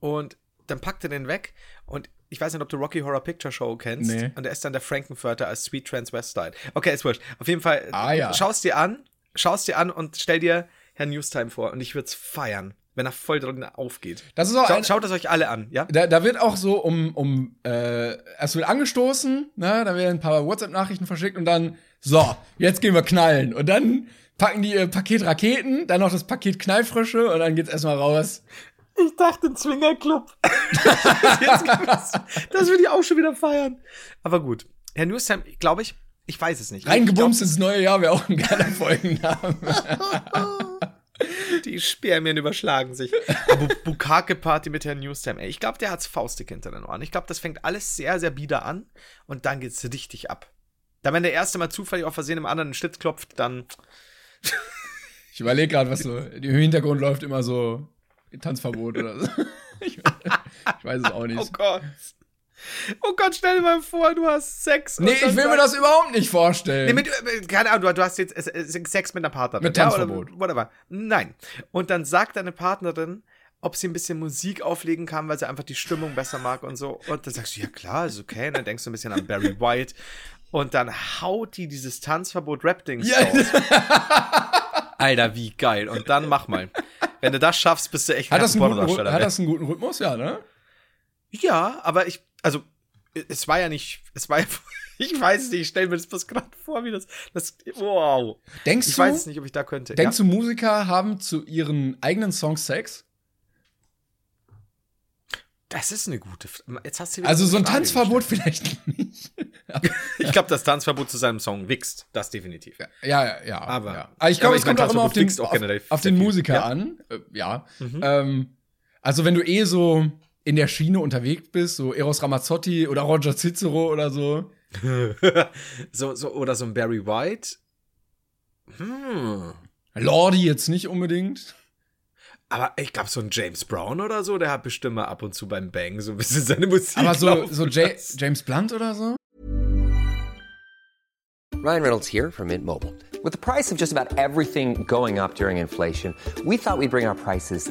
und dann packt er den weg und ich weiß nicht, ob du Rocky Horror Picture Show kennst. Nee. Und er ist dann der Frankenfurter als Sweet Transvestite. Okay, ist wurscht. Auf jeden Fall, Ah, ja. schaust dir an, schaust dir an und stell dir Herrn Newstime vor und ich würde es feiern, wenn er voll drin aufgeht. Das ist auch Schau, ein, schaut es euch alle an, ja? da, da wird auch so um, um äh, es wird angestoßen, ne, da werden ein paar WhatsApp-Nachrichten verschickt und dann, so, jetzt gehen wir knallen. Und dann packen die ihr Paket Raketen, dann noch das Paket Knallfrische und dann geht's erstmal raus. Ich dachte, ein Swingerclub. das das würde ich auch schon wieder feiern. Aber gut. Herr Newstime, glaube ich, ich weiß es nicht. Reingebumst ins neue Jahr wäre auch ein geiler Folgenname. Die Spermien überschlagen sich. Aber Bukake-Party mit Herrn Newstime, ey. Ich glaube, der hat's faustig hinter den Ohren. Ich glaube, das fängt alles sehr, sehr bieder an und dann geht's richtig ab. Dann, wenn der erste mal zufällig auf Versehen im anderen einen Schlitz klopft, dann. Ich überlege gerade, was so. Im Hintergrund läuft immer so Tanzverbot oder so. Ich, ich weiß es auch nicht. Oh Gott. Oh Gott, stell dir mal vor, du hast Sex. Nee, ich will mir das überhaupt nicht vorstellen. Nee, mit, äh, keine Ahnung, du, hast jetzt äh, äh, Sex mit einer Partnerin. Mit ja, Tanzverbot. oder whatever. Nein. Und dann sagt deine Partnerin, ob sie ein bisschen Musik auflegen kann, weil sie einfach die Stimmung besser mag und so. Und dann sagst du, ja klar, ist okay. Und dann denkst du ein bisschen an Barry White. Und dann haut die dieses Tanzverbot-Rap-Dings Ja. raus. Alter, wie geil. Und dann mach mal. Wenn du das schaffst, bist du echt hat, Rhy- Pornodarsteller. hat das einen guten Rhythmus? Ja, ne? Ja, aber ich, also, es war ja nicht, es war ja, ich weiß nicht, ich stelle mir das bloß gerade vor, wie das, das, wow. Denkst Ich du, weiß nicht, ob ich da könnte. denkst ja? du, Musiker haben zu ihren eigenen Songs Sex? Das ist eine gute Frage. Jetzt hast du Also so ein Frage Tanzverbot vielleicht nicht. gestellt. Ich glaube, das Tanzverbot zu seinem Song wächst. Das definitiv. Ja, ja, ja. Aber- ja. Aber ich glaube, es kommt auch immer auf den, auf, auf den. Musiker Ja. Mhm. an. Äh, ja. Ähm, also wenn du eh so in der Schiene unterwegs bist, so Eros Ramazzotti oder Roger Cicero oder so. so, so, oder so ein Barry White. Hm. Lordi jetzt nicht unbedingt. Aber ich glaube, so ein James Brown oder so, der hat bestimmt mal ab und zu beim Bang so ein bisschen seine Musik. Aber so, so Ja-. James Blunt oder so? Ryan Reynolds here from Mint Mobile. With the price of just about everything going up during inflation, we thought we'd bring our prices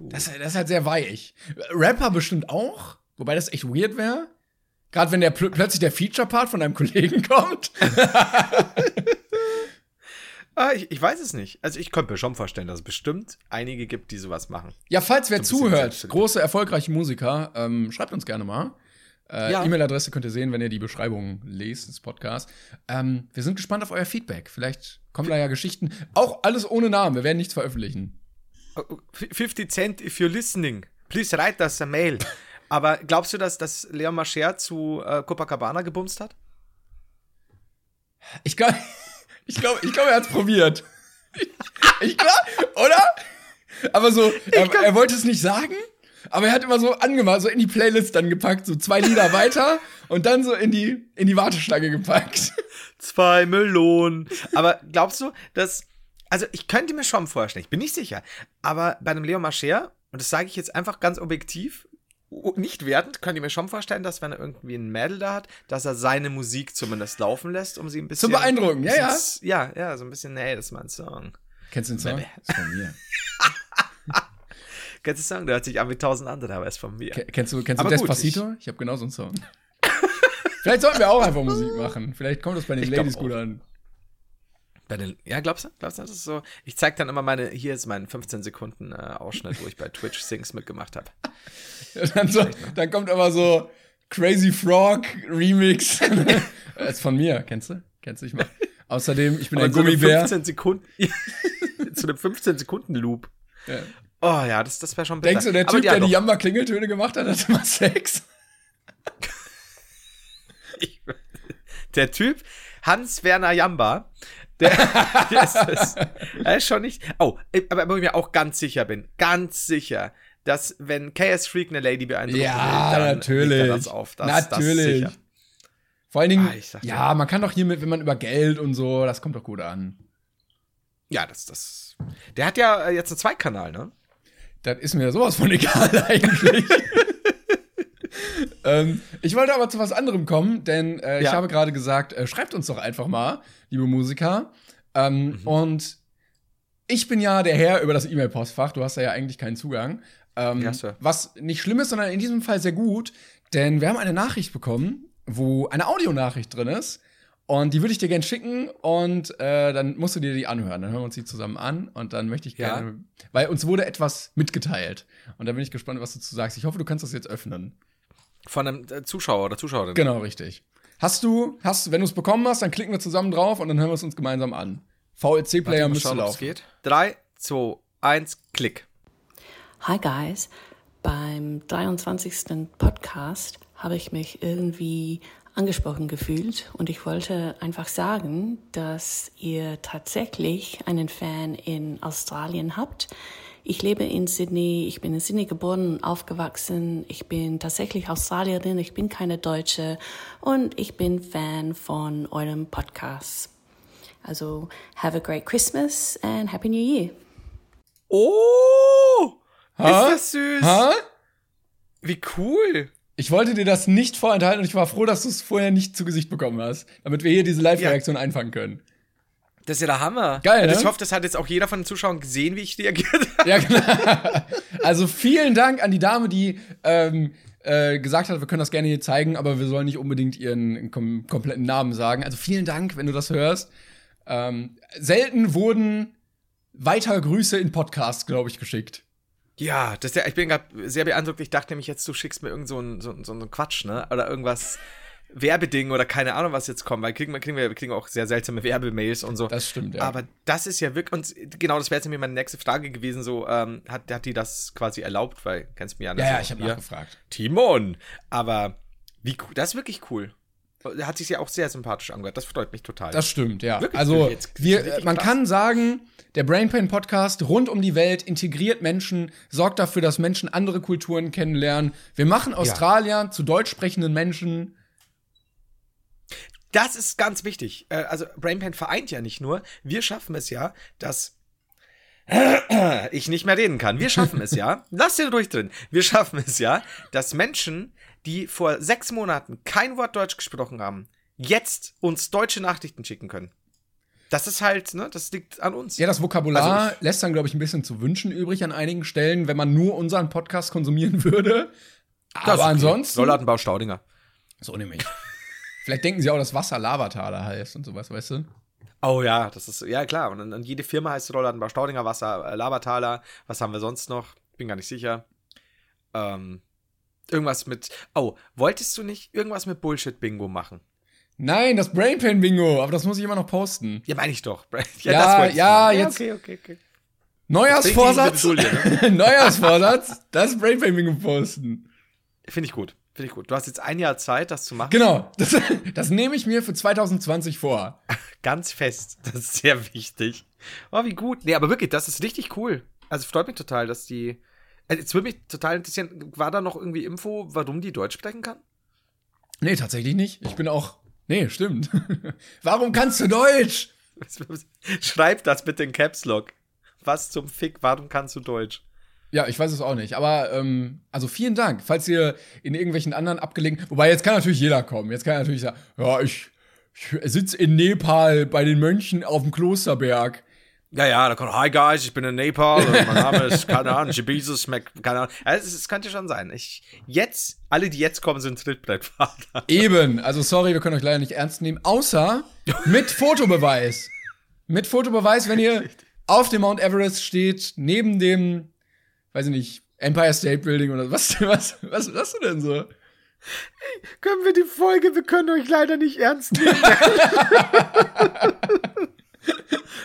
Das, das ist halt sehr weich. Rapper bestimmt auch, wobei das echt weird wäre. Gerade wenn der pl plötzlich der Feature-Part von einem Kollegen kommt. Ah, ich, ich weiß es nicht. Also ich könnte mir schon vorstellen, dass es bestimmt einige gibt, die sowas machen. Ja, falls wer So zuhört, große, erfolgreiche Musiker, ähm, schreibt uns gerne mal. Äh, Ja. E-Mail-Adresse könnt ihr sehen, wenn ihr die Beschreibung lest des Podcasts. Ähm, wir sind gespannt auf euer Feedback. Vielleicht kommen da ja Geschichten. Auch alles ohne Namen. Wir werden nichts veröffentlichen. Oh, oh, 50 Cent if you're listening. Please write us a mail. Aber glaubst du, dass, dass Leon Mascher zu äh, Copacabana gebumst hat? Ich glaube, ich glaube, ich glaube, er hat's probiert. Ich glaube, oder? Aber so, er, er wollte es nicht sagen, aber er hat immer so angemacht, so in die Playlist dann gepackt, so zwei Lieder weiter und dann so in die, in die Warteschlange gepackt. Zwei Melonen. Aber glaubst du, dass. Also, ich könnte mir schon vorstellen, ich bin nicht sicher, aber bei einem Leon Mascher, und das sage ich jetzt einfach ganz objektiv, nicht wertend, könnte ich mir schon vorstellen, dass wenn er irgendwie ein Mädel da hat, dass er seine Musik zumindest laufen lässt, um sie ein bisschen. Zum Beeindrucken, ja, ja. Ja, ja, so ein bisschen, hey, das ist mein Song. Kennst du den Song? Nee. Ist von mir. Kennst du den Song? Der hört sich an wie tausend andere, aber er ist von mir. Ke- Kennst du, kennst du gut, Despacito? ich habe genau so einen Song. Vielleicht sollten wir auch einfach Musik machen. Vielleicht kommt das bei den Ich Ladies gut an. Bei den, ja, glaubst du? Glaubst du, das ist so? Ich zeig dann immer meine, hier ist mein 15 Sekunden äh, Ausschnitt, wo ich bei Twitch Sings mitgemacht habe. Dann, so, dann kommt aber so Crazy Frog Remix. das ist von mir, kennst du? Kennst du? Ich mach. Außerdem, ich bin ein so eine Gummibär. 15 Sekunden, zu einem 15 Sekunden Loop. Ja. Oh ja, das, das wäre schon bitter. Denkst du, der Aber Typ, ja, der die doch. Jamba-Klingeltöne gemacht hat, hat immer Sex? Der Typ, Hans-Werner Jamba, der, der, ist, das, er ist schon nicht. Oh, aber wo ich mir auch ganz sicher bin, ganz sicher, dass wenn KS Freak eine Lady beeindrucken Ja, will, dann natürlich. er das auf. Das, natürlich. Das. Vor allen Dingen, Ah, dir. ja, man kann doch hier mit, wenn man über Geld und so, das kommt doch gut an. Ja, das, das. Der hat ja äh, jetzt einen Zweitkanal, ne? Das ist mir sowas von egal eigentlich. Ähm, ich wollte aber zu was anderem kommen, denn äh, ich Ja. habe gerade gesagt, äh, schreibt uns doch einfach mal, liebe Musiker. Ähm, Mhm. Und ich bin ja der Herr über das E-Mail-Postfach. Du hast da ja eigentlich keinen Zugang. Ähm, Ja, Sir. was nicht schlimm ist, sondern in diesem Fall sehr gut, denn wir haben eine Nachricht bekommen, wo eine Audionachricht drin ist. Und die würde ich dir gerne schicken und äh, dann musst du dir die anhören. Dann hören wir uns die zusammen an und dann möchte ich Ja. gerne, weil uns wurde etwas mitgeteilt. Und da bin ich gespannt, was du zu sagst. Ich hoffe, du kannst das jetzt öffnen. Von einem äh, Zuschauer oder Zuschauerin. Genau, richtig. Hast du, hast, wenn du es bekommen hast, dann klicken wir zusammen drauf und dann hören wir es uns gemeinsam an. VLC-Player müsste schauen, laufen. geht. Drei, zwei, eins, Klick. Hi guys, beim 23. Podcast habe ich mich irgendwie angesprochen gefühlt und ich wollte einfach sagen, dass ihr tatsächlich einen Fan in Australien habt. Ich lebe in Sydney, ich bin in Sydney geboren und aufgewachsen. Ich bin tatsächlich Australierin, ich bin keine Deutsche und ich bin Fan von eurem Podcast. Also, have a great Christmas and Happy New Year. Oh! Ha? Ist das süß? Ha? Wie cool. Ich wollte dir das nicht vorenthalten und ich war froh, dass du es vorher nicht zu Gesicht bekommen hast, damit wir hier diese Live-Reaktion einfangen können. Das ist ja der Hammer. Geil, Also ne? Ich hoffe, das hat jetzt auch jeder von den Zuschauern gesehen, wie ich reagiert habe. Ja, genau. Also vielen Dank an die Dame, die ähm, äh, gesagt hat, wir können das gerne hier zeigen, aber wir sollen nicht unbedingt ihren kom kompletten Namen sagen. Also vielen Dank, wenn du das hörst. Ähm, selten wurden weiter Grüße in Podcasts, glaube ich, geschickt. Ja, das ist ja, ich bin gerade sehr beeindruckt. Ich dachte nämlich jetzt, du schickst mir irgend so einen so, so einen Quatsch, ne? Oder irgendwas Werbeding oder keine Ahnung, was jetzt kommt. Weil kriegen wir, kriegen wir, kriegen auch sehr seltsame Werbemails und so. Das stimmt, ja. Aber das ist ja wirklich, und genau, das wäre jetzt nämlich meine nächste Frage gewesen, so, ähm, hat, hat die das quasi erlaubt? Weil, kennst du mich ja ja, ja, ich habe nachgefragt. Timon. Aber wie cool, das ist wirklich cool. Hat sich ja auch sehr sympathisch angehört. Das freut mich total. Das stimmt, ja. Wirklich, also wir, man krass. kann sagen, der Brainpain Podcast rund um die Welt integriert Menschen, sorgt dafür, dass Menschen andere Kulturen kennenlernen. Wir machen Australier zu deutsch sprechenden Menschen. Das ist ganz wichtig. Äh, Also Brainpan vereint ja nicht nur. Wir schaffen es ja, dass ich nicht mehr reden kann. Wir schaffen es ja. Lass den ruhig drin. Wir schaffen es ja, dass Menschen, die vor sechs Monaten kein Wort Deutsch gesprochen haben, jetzt uns deutsche Nachrichten schicken können. Das ist halt, ne, das liegt an uns. Ja, das Vokabular Also lässt dann, glaube ich, ein bisschen zu wünschen übrig an einigen Stellen, wenn man nur unseren Podcast konsumieren würde. Aber okay. ansonsten. Rollladenbau Staudinger. So nämlich. Vielleicht denken sie auch, dass Wasser Lavataler heißt und sowas, weißt du? Oh ja, das ist, ja klar. Und, und jede Firma heißt Rollladenbau Staudinger, Wasser, äh, Labertaler. Was haben wir sonst noch? Bin gar nicht sicher. Ähm, irgendwas mit, oh, wolltest du nicht irgendwas mit Bullshit-Bingo machen? Nein, das Brainpain Bingo, aber das muss ich immer noch posten. Ja, meine ich doch. Ja, wolltest du ja, jetzt- Okay, okay, okay. Neujahrsvorsatz. Die Neujahrsvorsatz, das Brainpain Bingo posten. Finde ich gut. Finde ich gut. Du hast jetzt ein Jahr Zeit, das zu machen. Genau, das, das nehme ich mir für 2020 vor. Ganz fest. Das ist sehr wichtig. Oh, wie gut. Nee, aber wirklich, das ist richtig cool. Also freut mich total, dass die. Also, jetzt würde mich total interessieren, war da noch irgendwie Info, warum die Deutsch sprechen kann? Nee, tatsächlich nicht. Ich bin auch. Nee, stimmt. Warum kannst du Deutsch? Schreib das mit den Caps Lock. Was zum Fick, warum kannst du Deutsch? Ja, ich weiß es auch nicht. Aber ähm, also vielen Dank. Falls ihr in irgendwelchen anderen abgelegen. Wobei jetzt kann natürlich jeder kommen. Jetzt kann er natürlich sagen, ja, ich, ich sitze in Nepal bei den Mönchen auf dem Klosterberg. Ja, ja, da kommt, hi guys, ich bin in Nepal mein Name ist, keine Ahnung, Jesus, Mac, keine Ahnung. Also, es, es könnte schon sein. Ich, jetzt, alle, die jetzt kommen, sind Trittbrettfahrer. Eben. Also sorry, wir können euch leider nicht ernst nehmen. Außer mit Fotobeweis. mit Fotobeweis, wenn ihr auf dem Mount Everest steht, neben dem, weiß ich nicht, Empire State Building oder was, was, was, was hast du denn so? Können wir die Folge, wir können euch leider nicht ernst nehmen.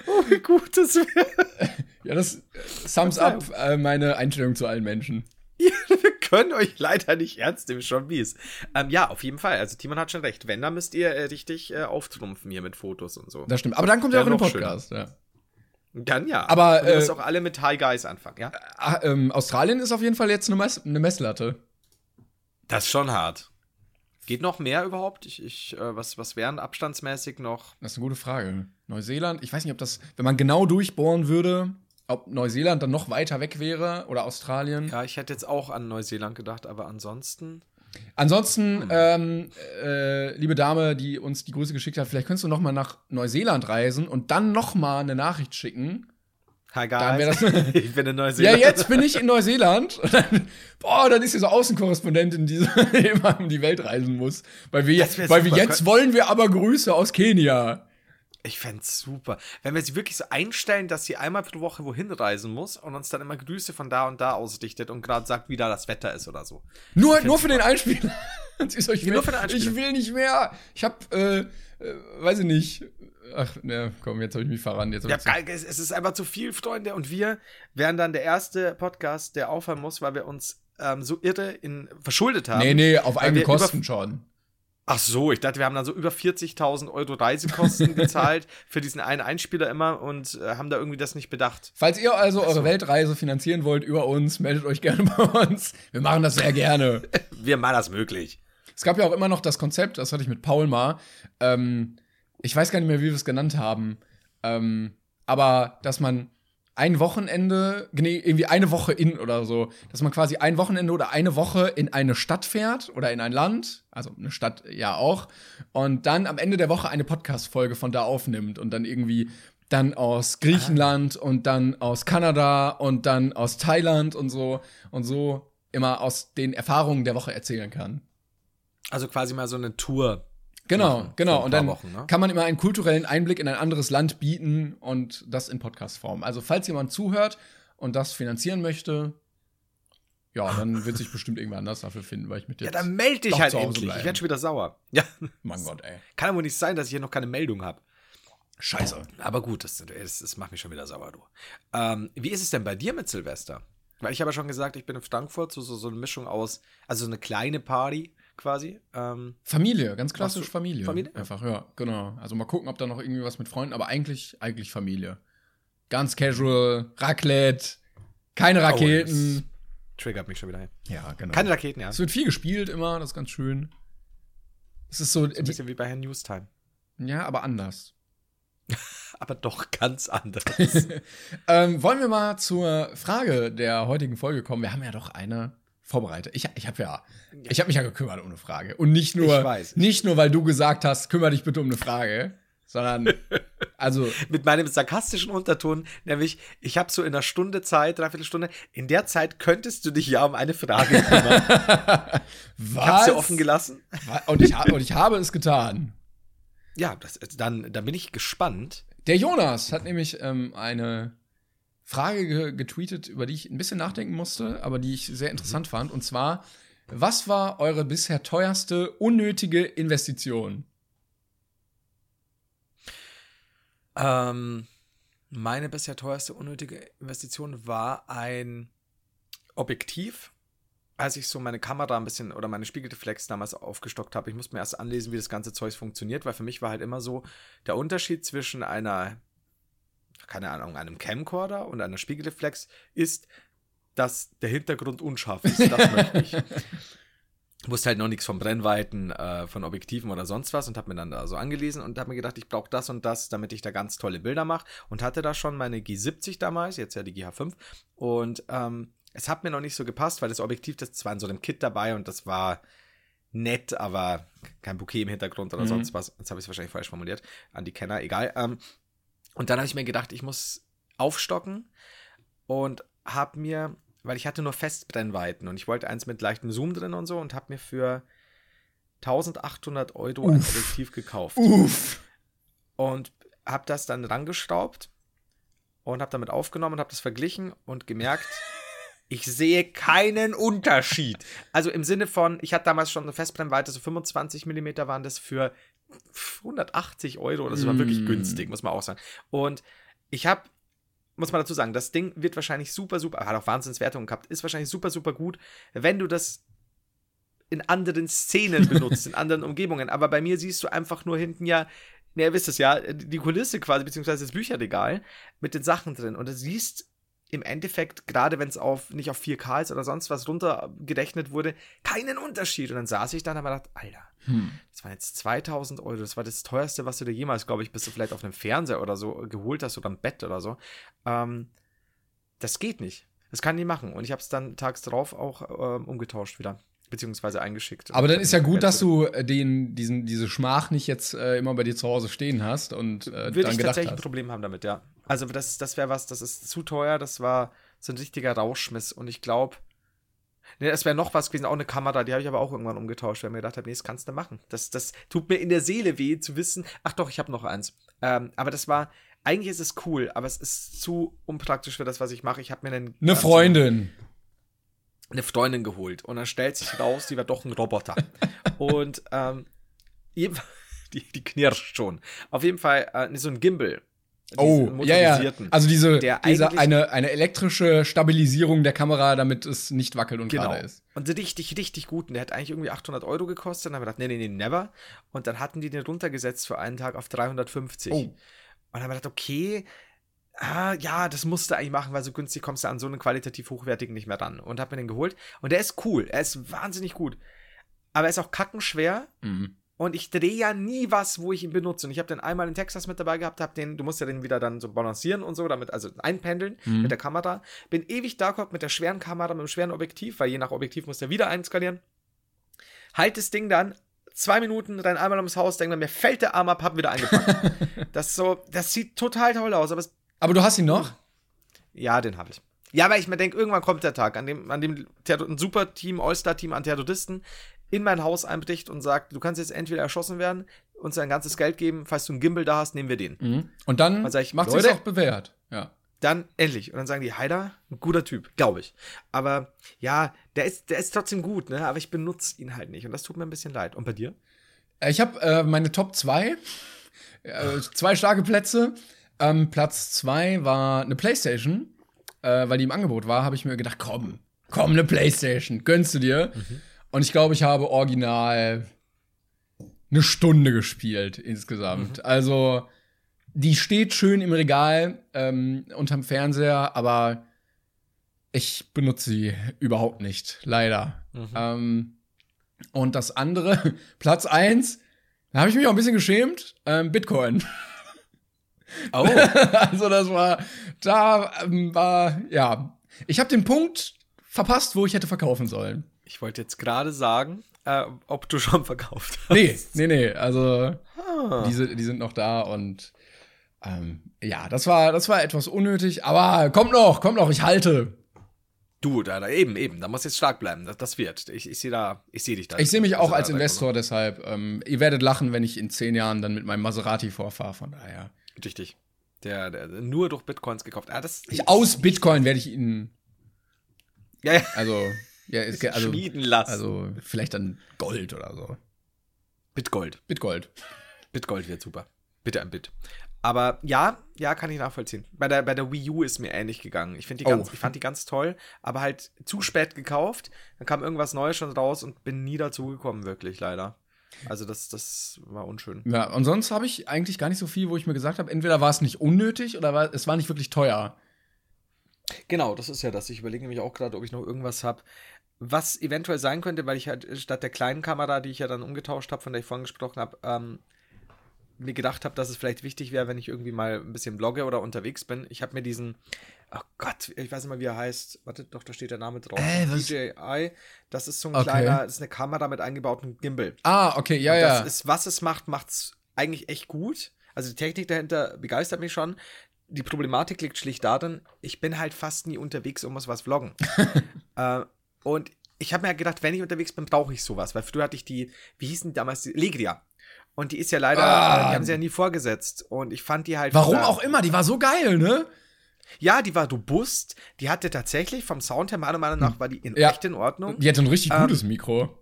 oh, wie gut das wäre. Ja, das sums up äh, meine Einstellung zu allen Menschen. wir können euch leider nicht ernst nehmen, schon mies. Ähm, ja, auf jeden Fall. Also, Timon hat schon recht. Wenn, dann müsst ihr äh, richtig äh, auftrumpfen hier mit Fotos und so. Das stimmt. Aber dann kommt ja auch in den Podcast. Ja. Dann ja. Aber, äh, auch alle mit Hi Guys anfangen, ja? Ah, ähm, Australien ist auf jeden Fall jetzt eine, Mess eine Messlatte. Das ist schon hart. Geht noch mehr überhaupt? Ich, ich, äh, was, was wären abstandsmäßig noch? Das ist eine gute Frage. Neuseeland, ich weiß nicht, ob das, wenn man genau durchbohren würde, ob Neuseeland dann noch weiter weg wäre oder Australien. Ja, ich hätte jetzt auch an Neuseeland gedacht, aber ansonsten. Ansonsten, ähm, äh, liebe Dame, die uns die Grüße geschickt hat, vielleicht könntest du noch mal nach Neuseeland reisen und dann noch mal eine Nachricht schicken. Hi Dann guys. das- ich bin in Ja, Neuseeland. jetzt bin ich in Neuseeland. Und dann, boah, dann ist sie so Außenkorrespondentin, die immer um die Welt reisen muss. Weil wir, weil wir jetzt wollen wir aber Grüße aus Kenia. Ich fänd's super. Wenn wir sie wirklich so einstellen, dass sie einmal pro Woche wohin reisen muss und uns dann immer Grüße von da und da ausrichtet und gerade sagt, wie da das Wetter ist oder so. Nur, nur für den Einspieler. So, ich, will, nur für den Einspieler. ich will nicht mehr. Ich hab, äh, äh, weiß ich nicht. Ach, ne, komm, jetzt habe ich mich verrannt. Jetzt Ja, geil, es es ist einfach zu viel, Freunde. Und wir wären dann der erste Podcast, der aufhören muss, weil wir uns ähm, so irre in, verschuldet haben. Nee, nee, auf eigene über- Kosten schon. Ach so, ich dachte, wir haben dann so über 40.000 Euro Reisekosten gezahlt für diesen einen Einspieler immer und äh, haben da irgendwie das nicht bedacht. Falls ihr also eure Weltreise finanzieren wollt über uns, meldet euch gerne bei uns. Wir machen das sehr gerne. Wir machen das möglich. Es gab ja auch immer noch das Konzept, das hatte ich mit Paul mal. Ähm, ich weiß gar nicht mehr, wie wir es genannt haben. Ähm, aber dass man ein Wochenende, nee, irgendwie eine Woche in oder so, dass man quasi ein Wochenende oder eine Woche in eine Stadt fährt oder in ein Land, also eine Stadt ja auch, und dann am Ende der Woche eine Podcast-Folge von da aufnimmt und dann irgendwie dann aus Griechenland und dann aus Kanada und dann aus Thailand und so und so immer aus den Erfahrungen der Woche erzählen kann. Also quasi mal so eine Tour. Genau, genau. Und dann Wochen, ne? kann man immer einen kulturellen Einblick in ein anderes Land bieten und das in Podcast-Form. Also, falls jemand zuhört und das finanzieren möchte, ja, dann wird sich bestimmt irgendwer anders dafür finden, weil ich mit Ja, jetzt. dann melde dich halt endlich. Ich bleiben. werde schon wieder sauer. Ja. Mein Gott, ey. Kann ja wohl nicht sein, dass ich hier noch keine Meldung habe. Scheiße. Aber gut, das, das, das macht mich schon wieder sauer, du. Ähm, wie ist es denn bei dir mit Silvester? Weil ich habe ja schon gesagt, ich bin in Frankfurt, so, so, so eine Mischung aus, also so eine kleine Party quasi. Ähm, Familie, ganz klassisch du Familie. Familie? Einfach, ja, genau. Also mal gucken, ob da noch irgendwie was mit Freunden, aber eigentlich, eigentlich Familie. Ganz casual, Raclette, keine Raketen. Oh, triggert mich schon wieder. ja, genau. Keine Raketen, ja. es wird viel gespielt immer, das ist ganz schön. Es ist so, So ein bisschen wie bei Herrn Newstime. ja, aber anders. Aber doch ganz anders. Ähm, wollen wir mal zur Frage der heutigen Folge kommen? Wir haben ja doch eine vorbereitet. Ich, ich habe ja, ich habe mich ja gekümmert um eine Frage und nicht nur, weiß. nicht nur, weil du gesagt hast, kümmere dich bitte um eine Frage, sondern also Mit meinem sarkastischen Unterton, nämlich, ich habe so in einer Stunde Zeit, dreiviertel Stunde, in der Zeit könntest du dich ja um eine Frage kümmern. was? Ich habe sie offen gelassen. Und ich, und ich habe es getan. Ja, das, dann, dann bin ich gespannt. Der Jonas hat nämlich ähm, eine Frage ge getweetet, über die ich ein bisschen nachdenken musste, aber die ich sehr interessant fand. Und zwar, was war eure bisher teuerste unnötige Investition? Ähm, meine bisher teuerste unnötige Investition war ein Objektiv. Als ich so meine Kamera ein bisschen oder meine Spiegelreflex damals aufgestockt habe, ich musste mir erst anlesen, wie das ganze Zeug funktioniert, weil für mich war halt immer so der Unterschied zwischen einer, keine Ahnung, einem Camcorder und einer Spiegelreflex ist, dass der Hintergrund unscharf ist. Das möchte ich. wusste halt noch nichts von Brennweiten, äh, von Objektiven oder sonst was und habe mir dann da so angelesen und habe mir gedacht, ich brauche das und das, damit ich da ganz tolle Bilder mache und hatte da schon meine G70 damals, jetzt ja die GH5 und ähm, es hat mir noch nicht so gepasst, weil das Objektiv, das war in so einem Kit dabei und das war nett, aber kein Bouquet im Hintergrund oder Mhm. sonst was. Jetzt habe ich es wahrscheinlich falsch formuliert, an die Kenner, egal. Ähm, und dann habe ich mir gedacht, ich muss aufstocken und habe mir, weil ich hatte nur Festbrennweiten und ich wollte eins mit leichtem Zoom drin und so und habe mir für 1800 Euro ein Objektiv gekauft Uff. und habe das dann rangeschraubt und habe damit aufgenommen und habe das verglichen und gemerkt, ich sehe keinen Unterschied. Also im Sinne von, ich hatte damals schon eine Festbrennweite, so 25 mm waren das für 180 Euro. Das war wirklich Mm. günstig, muss man auch sagen. Und ich habe, muss man dazu sagen, das Ding wird wahrscheinlich super, super, hat auch Wahnsinnswertungen gehabt, ist wahrscheinlich super, super gut, wenn du das in anderen Szenen benutzt, in anderen Umgebungen. Aber bei mir siehst du einfach nur hinten ja, ne, ihr wisst es ja, die Kulisse quasi, beziehungsweise das Bücherregal mit den Sachen drin. Und du siehst im Endeffekt, gerade wenn es auf nicht auf 4K ist oder sonst was runtergerechnet wurde, keinen Unterschied. Und dann saß ich dann und habe gedacht, Alter, Hm. das waren jetzt 2000 Euro. Das war das teuerste, was du dir jemals, glaube ich, bis du vielleicht auf einem Fernseher oder so geholt hast oder ein Bett oder so. Ähm, das geht nicht. Das kann ich nicht machen. Und ich habe es dann tags drauf auch ähm, umgetauscht wieder. Beziehungsweise eingeschickt. Aber dann ist ja gut, dass du äh, den, diesen, diese Schmach nicht jetzt äh, immer bei dir zu Hause stehen hast und äh, Würde dann ich gedacht tatsächlich ein. Problem haben damit, ja. Also das, das wäre was, das ist zu teuer, das war so ein richtiger Rauschmiss. Und ich glaube, nee, es wäre noch was gewesen, auch eine Kamera, die habe ich aber auch irgendwann umgetauscht, weil ich mir gedacht habe, nee, das kannst du machen. Das, das tut mir in der Seele weh zu wissen, ach doch, ich habe noch eins. Ähm, aber das war, eigentlich ist es cool, aber es ist zu unpraktisch für das, was ich mache. Ich habe mir einen Eine Freundin. Eine Freundin geholt und dann stellt sich raus, die war doch ein Roboter. und ähm, die, die knirscht schon. Auf jeden Fall äh, so ein Gimbal. Oh, ja, ja. Also diese, diese eine, eine elektrische Stabilisierung der Kamera, damit es nicht wackelt und Genau. gerade ist. Und richtig, richtig gut. Und der hat eigentlich irgendwie 800 Euro gekostet. Und dann haben wir gedacht, nee, nee, nee, never. Und dann hatten die den runtergesetzt für einen Tag auf 350. Oh. Und dann haben wir gedacht, okay, ah, ja, das musst du eigentlich machen, weil so günstig kommst du an so einen qualitativ hochwertigen nicht mehr ran. Und hab mir den geholt. Und der ist cool. Er ist wahnsinnig gut. Aber er ist auch kackenschwer. Mhm. Und ich drehe ja nie was, wo ich ihn benutze. Und ich habe den einmal in Texas mit dabei gehabt, hab den, du musst ja den wieder dann so balancieren und so, damit, also einpendeln Mhm. mit der Kamera. Bin ewig da gehabt mit der schweren Kamera, mit dem schweren Objektiv, weil je nach Objektiv muss der wieder einskalieren. Halt das Ding dann, zwei Minuten, renn einmal ums Haus, denk dann, mir fällt der Arm ab, hab wieder eingepackt. das so, das sieht total toll aus, aber es, Aber du hast ihn noch? ja, den habe ich. Ja, weil ich mir denke, irgendwann kommt der Tag, an dem, an dem ein super Team, All-Star-Team an Theatrodisten in mein Haus einbricht und sagt, du kannst jetzt entweder erschossen werden, uns dein ganzes Geld geben, falls du einen Gimbal da hast, nehmen wir den. Mhm. Und dann sag ich, macht Leute? auch bewährt. Ja. Dann endlich. Und dann sagen die, Heider, ein guter Typ, glaube ich. Aber ja, der ist, der ist trotzdem gut, ne? Aber ich benutze ihn halt nicht. Und das tut mir ein bisschen leid. Und bei dir? Ich habe äh, meine Top 2, äh, zwei starke Plätze. Ähm, Platz 2 war eine Playstation, äh, weil die im Angebot war, habe ich mir gedacht, komm, komm, eine Playstation, gönnst du dir. Und ich glaube, ich habe original eine Stunde gespielt insgesamt. Also, die steht schön im Regal ähm, unterm Fernseher, aber ich benutze sie überhaupt nicht, leider. Ähm, und das andere, Platz 1, da habe ich mich auch ein bisschen geschämt, ähm, Bitcoin. Oh. also das war, da ähm, war, ja, ich habe den Punkt verpasst, wo ich hätte verkaufen sollen. Ich wollte jetzt gerade sagen, äh, ob du schon verkauft hast. Nee, nee, nee, also diese, die sind noch da und ähm, ja, das war, das war etwas unnötig, aber kommt noch, kommt noch, ich halte. Du, da, da eben, eben, da muss jetzt stark bleiben. Das, das wird. Ich, ich sehe da, ich sehe dich da. Ich sehe mich auch Also, als da- da Investor, deshalb, ähm, ihr werdet lachen, wenn ich in zehn Jahren dann mit meinem Maserati vorfahre, von daher. Richtig. Der, der, nur durch Bitcoins gekauft. Ah, das Ich, aus Bitcoin werde ich ihn, ja, ja. also, ja, es, also, schmieden lassen. also vielleicht dann Gold oder so. Bitgold. Bitgold. Bitgold wird super. Bitte ein Bit. Aber ja, ja, kann ich nachvollziehen. Bei der, bei der Wii U ist mir ähnlich gegangen. Ich, die Oh. ganz, ich fand die ganz toll, aber halt zu spät gekauft. Dann kam irgendwas Neues schon raus und bin nie dazu gekommen, wirklich, leider. Also das, das war unschön. Ja, und sonst habe ich eigentlich gar nicht so viel, wo ich mir gesagt habe, entweder war es nicht unnötig oder war, es war nicht wirklich teuer. Genau, das ist ja das. Ich überlege nämlich auch gerade, ob ich noch irgendwas habe, was eventuell sein könnte, weil ich halt statt der kleinen Kamera, die ich ja dann umgetauscht habe, von der ich vorhin gesprochen habe, ähm, mir gedacht habe, dass es vielleicht wichtig wäre, wenn ich irgendwie mal ein bisschen blogge oder unterwegs bin. Ich habe mir diesen, oh Gott, ich weiß nicht mal, wie er heißt. Warte, doch, da steht der Name drauf. Äh, DJI. Das ist so ein Okay. kleiner, das ist eine Kamera mit eingebautem Gimbal. Ah, okay, ja, Und ja. Das ist, was es macht, macht es eigentlich echt gut. Also die Technik dahinter begeistert mich schon. Die Problematik liegt schlicht darin, ich bin halt fast nie unterwegs und muss was vloggen. äh, und ich habe mir gedacht, wenn ich unterwegs bin, brauche ich sowas. Weil früher hatte ich die, wie hießen die damals, die Legria. Und die ist ja leider, Ah. äh, die haben sie ja nie vorgesetzt. Und ich fand die halt. Warum von der- auch immer, die war so geil, ne? Ja, die war robust. Die hatte tatsächlich vom Sound her, meiner Meinung nach, war die in Ja. echt in Ordnung. Die hatte ein richtig Ähm, gutes Mikro.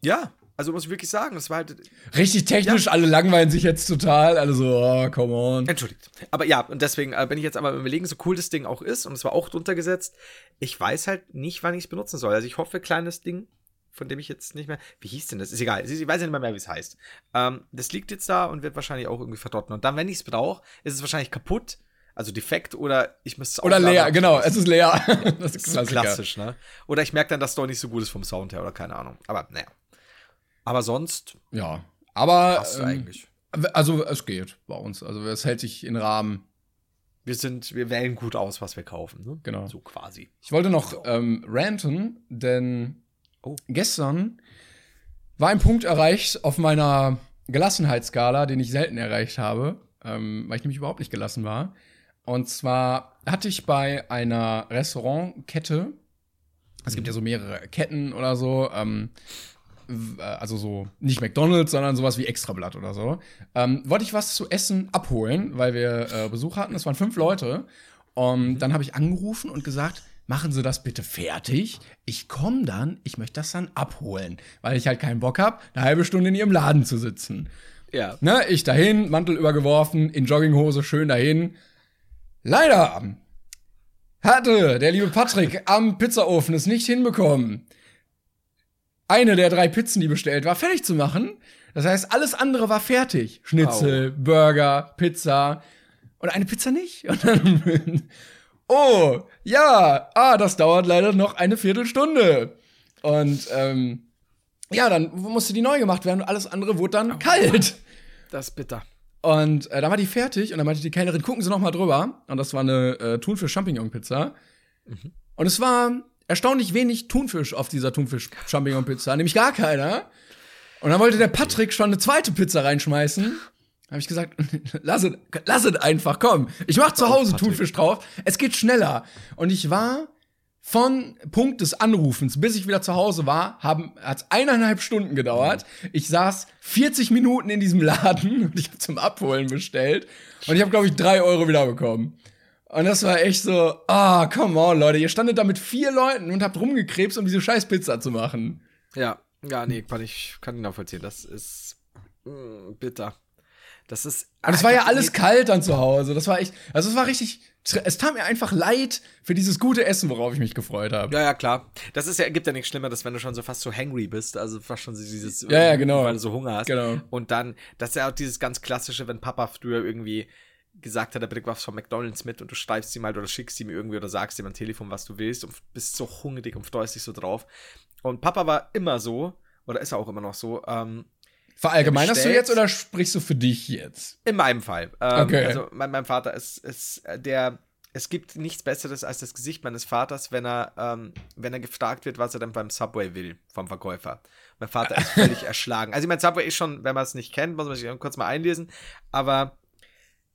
Ja, also muss ich wirklich sagen, das war halt Richtig technisch, alle langweilen sich jetzt total, alle so, oh, come on. Entschuldigt. Aber ja, und deswegen äh, bin ich jetzt aber am überlegen, so cool das Ding auch ist, und es war auch drunter gesetzt, ich weiß halt nicht, wann ich es benutzen soll. Also ich hoffe, kleines Ding, von dem ich jetzt nicht mehr. Wie hieß denn das? Ist egal. Ich weiß ja nicht mehr, mehr wie es heißt. Ähm, das liegt jetzt da und wird wahrscheinlich auch irgendwie verrotten. Und dann, wenn ich es brauche, ist es wahrscheinlich kaputt, also defekt, oder ich müsste es Oder aufladen. leer, genau, es ist leer. Das Das ist Klassiker. klassisch, ne? Oder ich merke dann, dass es doch nicht so gut ist vom Sound her, oder keine Ahnung. Aber naja. Aber sonst Ja, aber passt ähm, eigentlich. also es geht bei uns, also es hält sich in Rahmen. Wir sind, wir wählen gut aus, was wir kaufen, ne? Genau. So quasi. Ich wollte noch ähm, ranten, denn Oh. gestern war ein Punkt erreicht auf meiner Gelassenheitsskala, den ich selten erreicht habe, ähm, weil ich nämlich überhaupt nicht gelassen war. Und zwar hatte ich bei einer Restaurantkette, es gibt ja so mehrere Ketten oder so, ähm, äh, also so nicht McDonald's, sondern sowas wie Extrablatt oder so, ähm, wollte ich was zu essen abholen, weil wir äh, Besuch hatten. Es waren fünf Leute. Und dann habe ich angerufen und gesagt, machen Sie das bitte fertig. Ich komme dann, ich möchte das dann abholen, weil ich halt keinen Bock habe, eine halbe Stunde in Ihrem Laden zu sitzen. Ja. Ne, ich dahin, Mantel übergeworfen, in Jogginghose schön dahin. Leider hatte der liebe Patrick am Pizzaofen es nicht hinbekommen, eine der drei Pizzen, die bestellt war, fertig zu machen. Das heißt, alles andere war fertig. Schnitzel, Burger, Pizza und eine Pizza nicht. Und dann, oh, ja, ah, das dauert leider noch eine Viertelstunde. Und ähm, ja, dann musste die neu gemacht werden und alles andere wurde dann kalt. Das ist bitter. Und äh, dann war die fertig und dann meinte die Kellnerin, gucken Sie noch mal drüber. Und das war eine äh, Thunfisch-Champignon-Pizza. Und es war erstaunlich wenig Thunfisch auf dieser Thunfisch-Champignon-Pizza, nämlich gar keiner. Und dann wollte der Patrick schon eine zweite Pizza reinschmeißen. Habe ich gesagt, lass es, lass es einfach, komm. Ich mach zu Hause Thunfisch drauf. Es geht schneller. Und ich war von Punkt des Anrufens, bis ich wieder zu Hause war, haben hat's eineinhalb Stunden gedauert. Ich saß 40 Minuten in diesem Laden und ich habe zum Abholen bestellt. Und ich habe, glaube ich, drei Euro wieder bekommen. Und das war echt so, ah, come on, Leute. Ihr standet da mit vier Leuten und habt rumgekrebst, um diese scheiß Pizza zu machen. Ja, ja, nee, kann ich, kann ich nachvollziehen. Das ist mh, bitter. Das ist. Und es war ja alles kalt dann zu Hause. Das war echt, also es war richtig, es tat mir einfach leid für dieses gute Essen, worauf ich mich gefreut habe. Ja, ja, klar. Das ist ja, gibt ja nichts Schlimmeres, wenn du schon so fast so hangry bist, also fast schon so dieses, Ja, ja, genau. weil du so Hunger hast. Genau. Und dann, das ist ja auch dieses ganz klassische, wenn Papa früher irgendwie gesagt hat, er bringt was von McDonalds mit und du schreibst ihm halt oder schickst ihm irgendwie oder sagst ihm am Telefon, was du willst und bist so hungrig und freust dich so drauf. Und Papa war immer so, oder ist er auch immer noch so, ähm, Verallgemeinerst du jetzt oder sprichst du für dich jetzt? In meinem Fall. Ähm, Okay. Also mein, mein Vater ist, ist äh, der. Es gibt nichts Besseres als das Gesicht meines Vaters, wenn er, ähm, wenn er gefragt wird, was er denn beim Subway will vom Verkäufer. Mein Vater ist völlig erschlagen. Also ich mein Subway ist schon, wenn man es nicht kennt, muss man sich kurz mal einlesen. Aber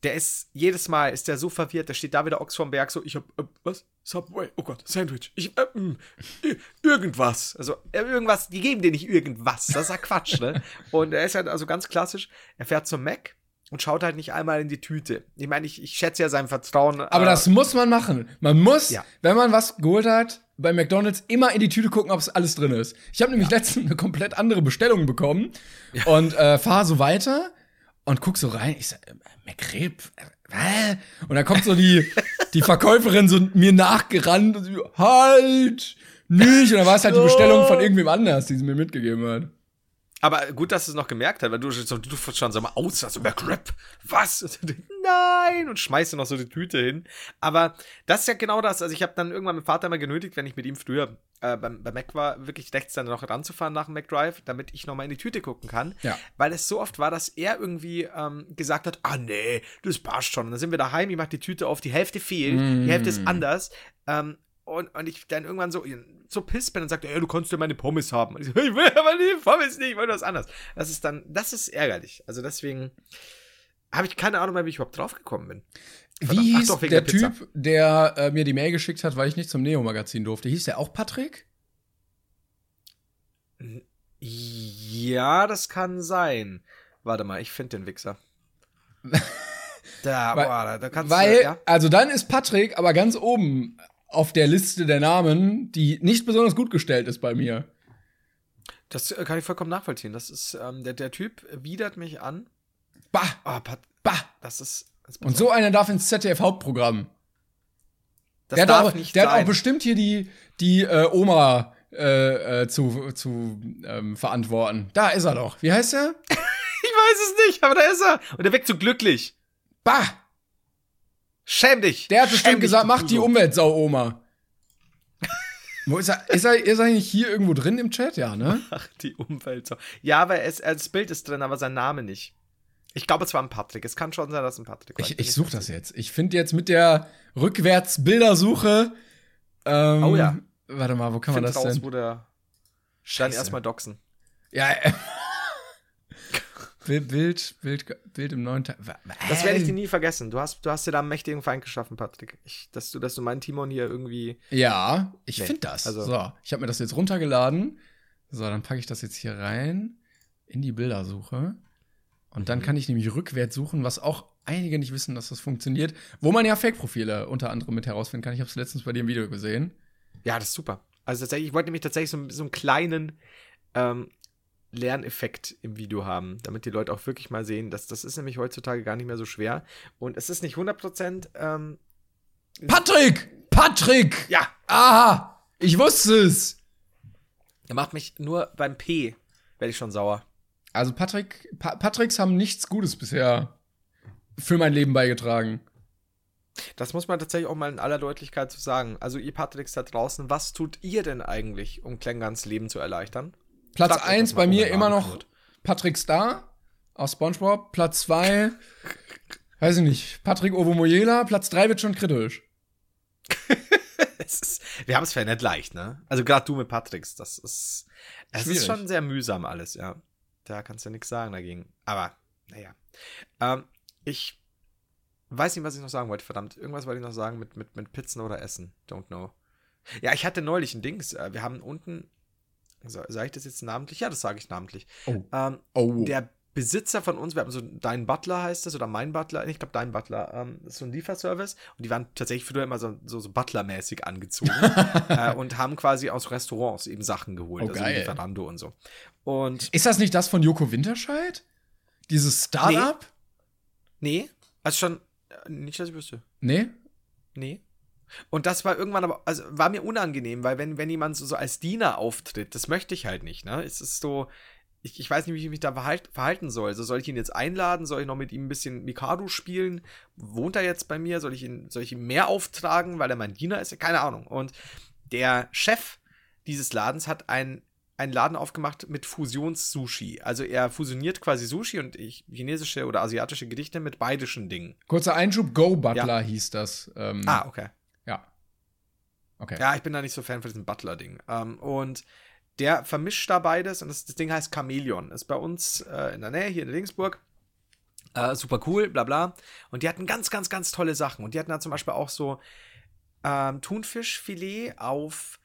der ist jedes Mal ist der so verwirrt. Der steht da wieder Ochs vom Berg so. Ich hab äh, was Subway. Oh Gott, Sandwich. Ich äh, mh, i- irgendwas. Also äh, irgendwas. Die geben dir nicht irgendwas. Das ist ja Quatsch, ne? Und er ist halt also ganz klassisch. Er fährt zum Mac und schaut halt nicht einmal in die Tüte. Ich meine, ich, ich schätze ja sein Vertrauen. Aber äh, das muss man machen. Man muss, Ja. wenn man was geholt hat, bei McDonalds immer in die Tüte gucken, ob es alles drin ist. Ich habe nämlich letztens eine komplett andere Bestellung bekommen und äh, fahre so weiter und guck so rein. Ich sag, äh, McRib? Äh, Hä? Und dann kommt so die, die Verkäuferin so mir nachgerannt und so, halt! Nicht! Und dann war es halt die Bestellung von irgendwem anders, die sie mir mitgegeben hat. Aber gut, dass du es noch gemerkt hast, weil du schon, du schon so mal aus, so McRib, was? Und dann, Nein! Und schmeißt dir noch so die Tüte hin. Aber das ist ja genau das. Also ich habe dann irgendwann meinen Vater mal genötigt, wenn ich mit ihm früher äh, beim, beim Mac war, wirklich rechts dann noch ranzufahren nach dem McDrive, damit ich noch mal in die Tüte gucken kann. Ja. Weil es so oft war, dass er irgendwie ähm, gesagt hat, ah nee, das passt schon. Und dann sind wir daheim, ich mach die Tüte auf, die Hälfte fehlt, die Hälfte ist anders. Ähm, und, und ich dann irgendwann so, so piss bin und sagte, ja, du kannst ja meine Pommes haben. Und ich, so, ich will aber die Pommes nicht, ich will was anderes. Das ist dann, das ist ärgerlich. Also deswegen habe ich keine Ahnung mehr, wie ich überhaupt draufgekommen bin. Verdammt. Wie Ach hieß doch, wegen der, der. Typ, der äh, mir die Mail geschickt hat, weil ich nicht zum Neo-Magazin durfte? Hieß der auch Patrick? Ja, das kann sein. Warte mal, ich finde den Wichser. da, Weil- boah, da, da kannst Weil, du, ja. also dann ist Patrick aber ganz oben auf der Liste der Namen, die nicht besonders gut gestellt ist bei mir. Das äh, kann ich vollkommen nachvollziehen. Das ist, ähm, der, der Typ widert mich an. Bah, Ah, Pat, bah. das ist. Das Und so einer darf ins ZDF-Hauptprogramm. das Der, hat darf auch, nicht der hat sein. auch bestimmt hier die, die äh, Oma äh, äh, zu, zu ähm, verantworten. Da ist er doch. Wie heißt er? Ich weiß es nicht, aber da ist er. Und der wirkt so glücklich. Bah! Schäm dich. Der hat Schäm bestimmt dich, gesagt, mach die Huso. Umweltsau-Oma. Wo ist er? Ist er, ist er nicht hier irgendwo drin im Chat? Ja, ne? Ach, die Umwelt. so. Ja, aber es, äh, das Bild ist drin, aber sein Name nicht. Ich glaube, es war ein Patrick. Es kann schon sein, dass ein Patrick war. Ich, ich suche das jetzt. Ich finde jetzt mit der Rückwärts-Bildersuche. Ähm, Oh ja. Warte mal, wo kann man Find das raus, denn? wo der. Dann erstmal doxen. Ja. Bild, Bild, Bild, Bild im neuen Teil. Das werde ich dir nie vergessen. Du hast, du hast dir da einen mächtigen Feind geschaffen, Patrick. Ich, dass, du, dass du meinen Timon hier irgendwie. Ja, ich Nee, finde das. also- so, ich habe mir das jetzt runtergeladen. So, dann packe ich das jetzt hier rein in die Bildersuche. Und Mhm. dann kann ich nämlich rückwärts suchen, was auch einige nicht wissen, dass das funktioniert. Wo man ja Fake-Profile unter anderem mit herausfinden kann. Ich habe es letztens bei dir im Video gesehen. Ja, das ist super. Also tatsächlich, ich wollte nämlich tatsächlich so, so einen kleinen ähm, Lerneffekt im Video haben, damit die Leute auch wirklich mal sehen, dass das ist nämlich heutzutage gar nicht mehr so schwer. Und es ist nicht 100%, ähm, Patrick! Patrick! ja, Aha! Ich wusste es! er macht mich nur beim P, werde ich schon sauer. Also Patrick, pa Patricks haben nichts Gutes bisher für mein Leben beigetragen. Das muss man tatsächlich auch mal in aller Deutlichkeit zu sagen. Also ihr Patricks da draußen, was tut ihr denn eigentlich, um Klengans Leben zu erleichtern? Platz Fragt euch 1 das mal bei mir immer noch. Patrick Star aus SpongeBob. Platz 2, weiß ich nicht, Patrick Ovomoyela. Platz 3 wird schon kritisch. Ist, wir haben es ja nicht leicht, ne? Also gerade du mit Patricks, das ist, es ist schon sehr mühsam alles, ja. Da kannst du nichts sagen dagegen. Aber, naja. Ähm, ich weiß nicht, was ich noch sagen wollte, verdammt. Irgendwas wollte ich noch sagen mit, mit, mit Pizzen oder Essen. Don't know. Ja, ich hatte neulich ein Dings. äh, Wir haben unten, sage ich das jetzt namentlich? Ja, das sage ich namentlich. Oh. Ähm, Oh. der Besitzer von uns, wir haben so Dein Butler heißt das oder mein Butler, ich glaube Dein Butler, ähm, das ist so ein Lieferservice und die waren tatsächlich früher immer so, so, so Butler-mäßig angezogen äh, und haben quasi aus Restaurants eben Sachen geholt, Oh, also geil. Lieferando und so. Und Ist das nicht das von Joko Winterscheid? Dieses Startup? nee, also schon, äh, nicht, dass ich wüsste. Nee? Nee. Und das war irgendwann aber, also war mir unangenehm, weil wenn, wenn jemand so, so als Diener auftritt, das möchte ich halt nicht, ne? Es ist so, ich, ich weiß nicht, wie ich mich da verhalt, verhalten soll. So, soll ich ihn jetzt einladen? Soll ich noch mit ihm ein bisschen Mikado spielen? Wohnt er jetzt bei mir? Soll ich ihn, soll ich ihm mehr auftragen, weil er mein Diener ist? Keine Ahnung. Und der Chef dieses Ladens hat ein, einen Laden aufgemacht mit Fusions-Sushi. Also er fusioniert quasi Sushi und ich, chinesische oder asiatische Gerichte mit baidischen Dingen. Kurzer Einschub, Go Butler hieß das. Ähm, Ah, okay. Ja. Okay. Ja, ich bin da nicht so Fan von diesem Butler-Ding. Ähm, und der vermischt da beides und das, das Ding heißt Chameleon. Ist bei uns äh, in der Nähe, hier in Regensburg. Äh, super cool, bla bla. Und die hatten ganz, ganz, ganz tolle Sachen. Und die hatten da zum Beispiel auch so ähm, Thunfischfilet auf.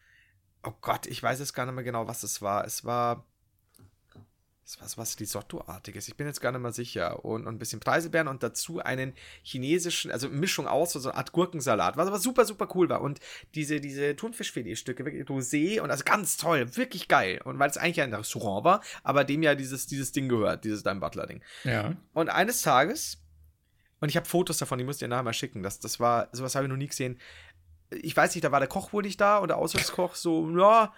Oh Gott, ich weiß jetzt gar nicht mehr genau, was es war. Es war. Es war was Risotto-artiges. Ich bin jetzt gar nicht mehr sicher. Und, und ein bisschen Preiselbeeren und dazu einen chinesischen, also Mischung aus, so eine Art Gurkensalat, was aber super, super cool war. Und diese, diese Thunfischfiletstücke, wirklich Rosé und also ganz toll, wirklich geil. Und weil es eigentlich ein Restaurant war, aber dem ja dieses, dieses Ding gehört, dieses Dein Butler-Ding. Ja. Und eines Tages, und ich habe Fotos davon, die musst ihr nachher mal schicken. Das, das war, sowas habe ich noch nie gesehen. Ich weiß nicht, da war der Koch wohl nicht da und der Aushilfskoch so, ja,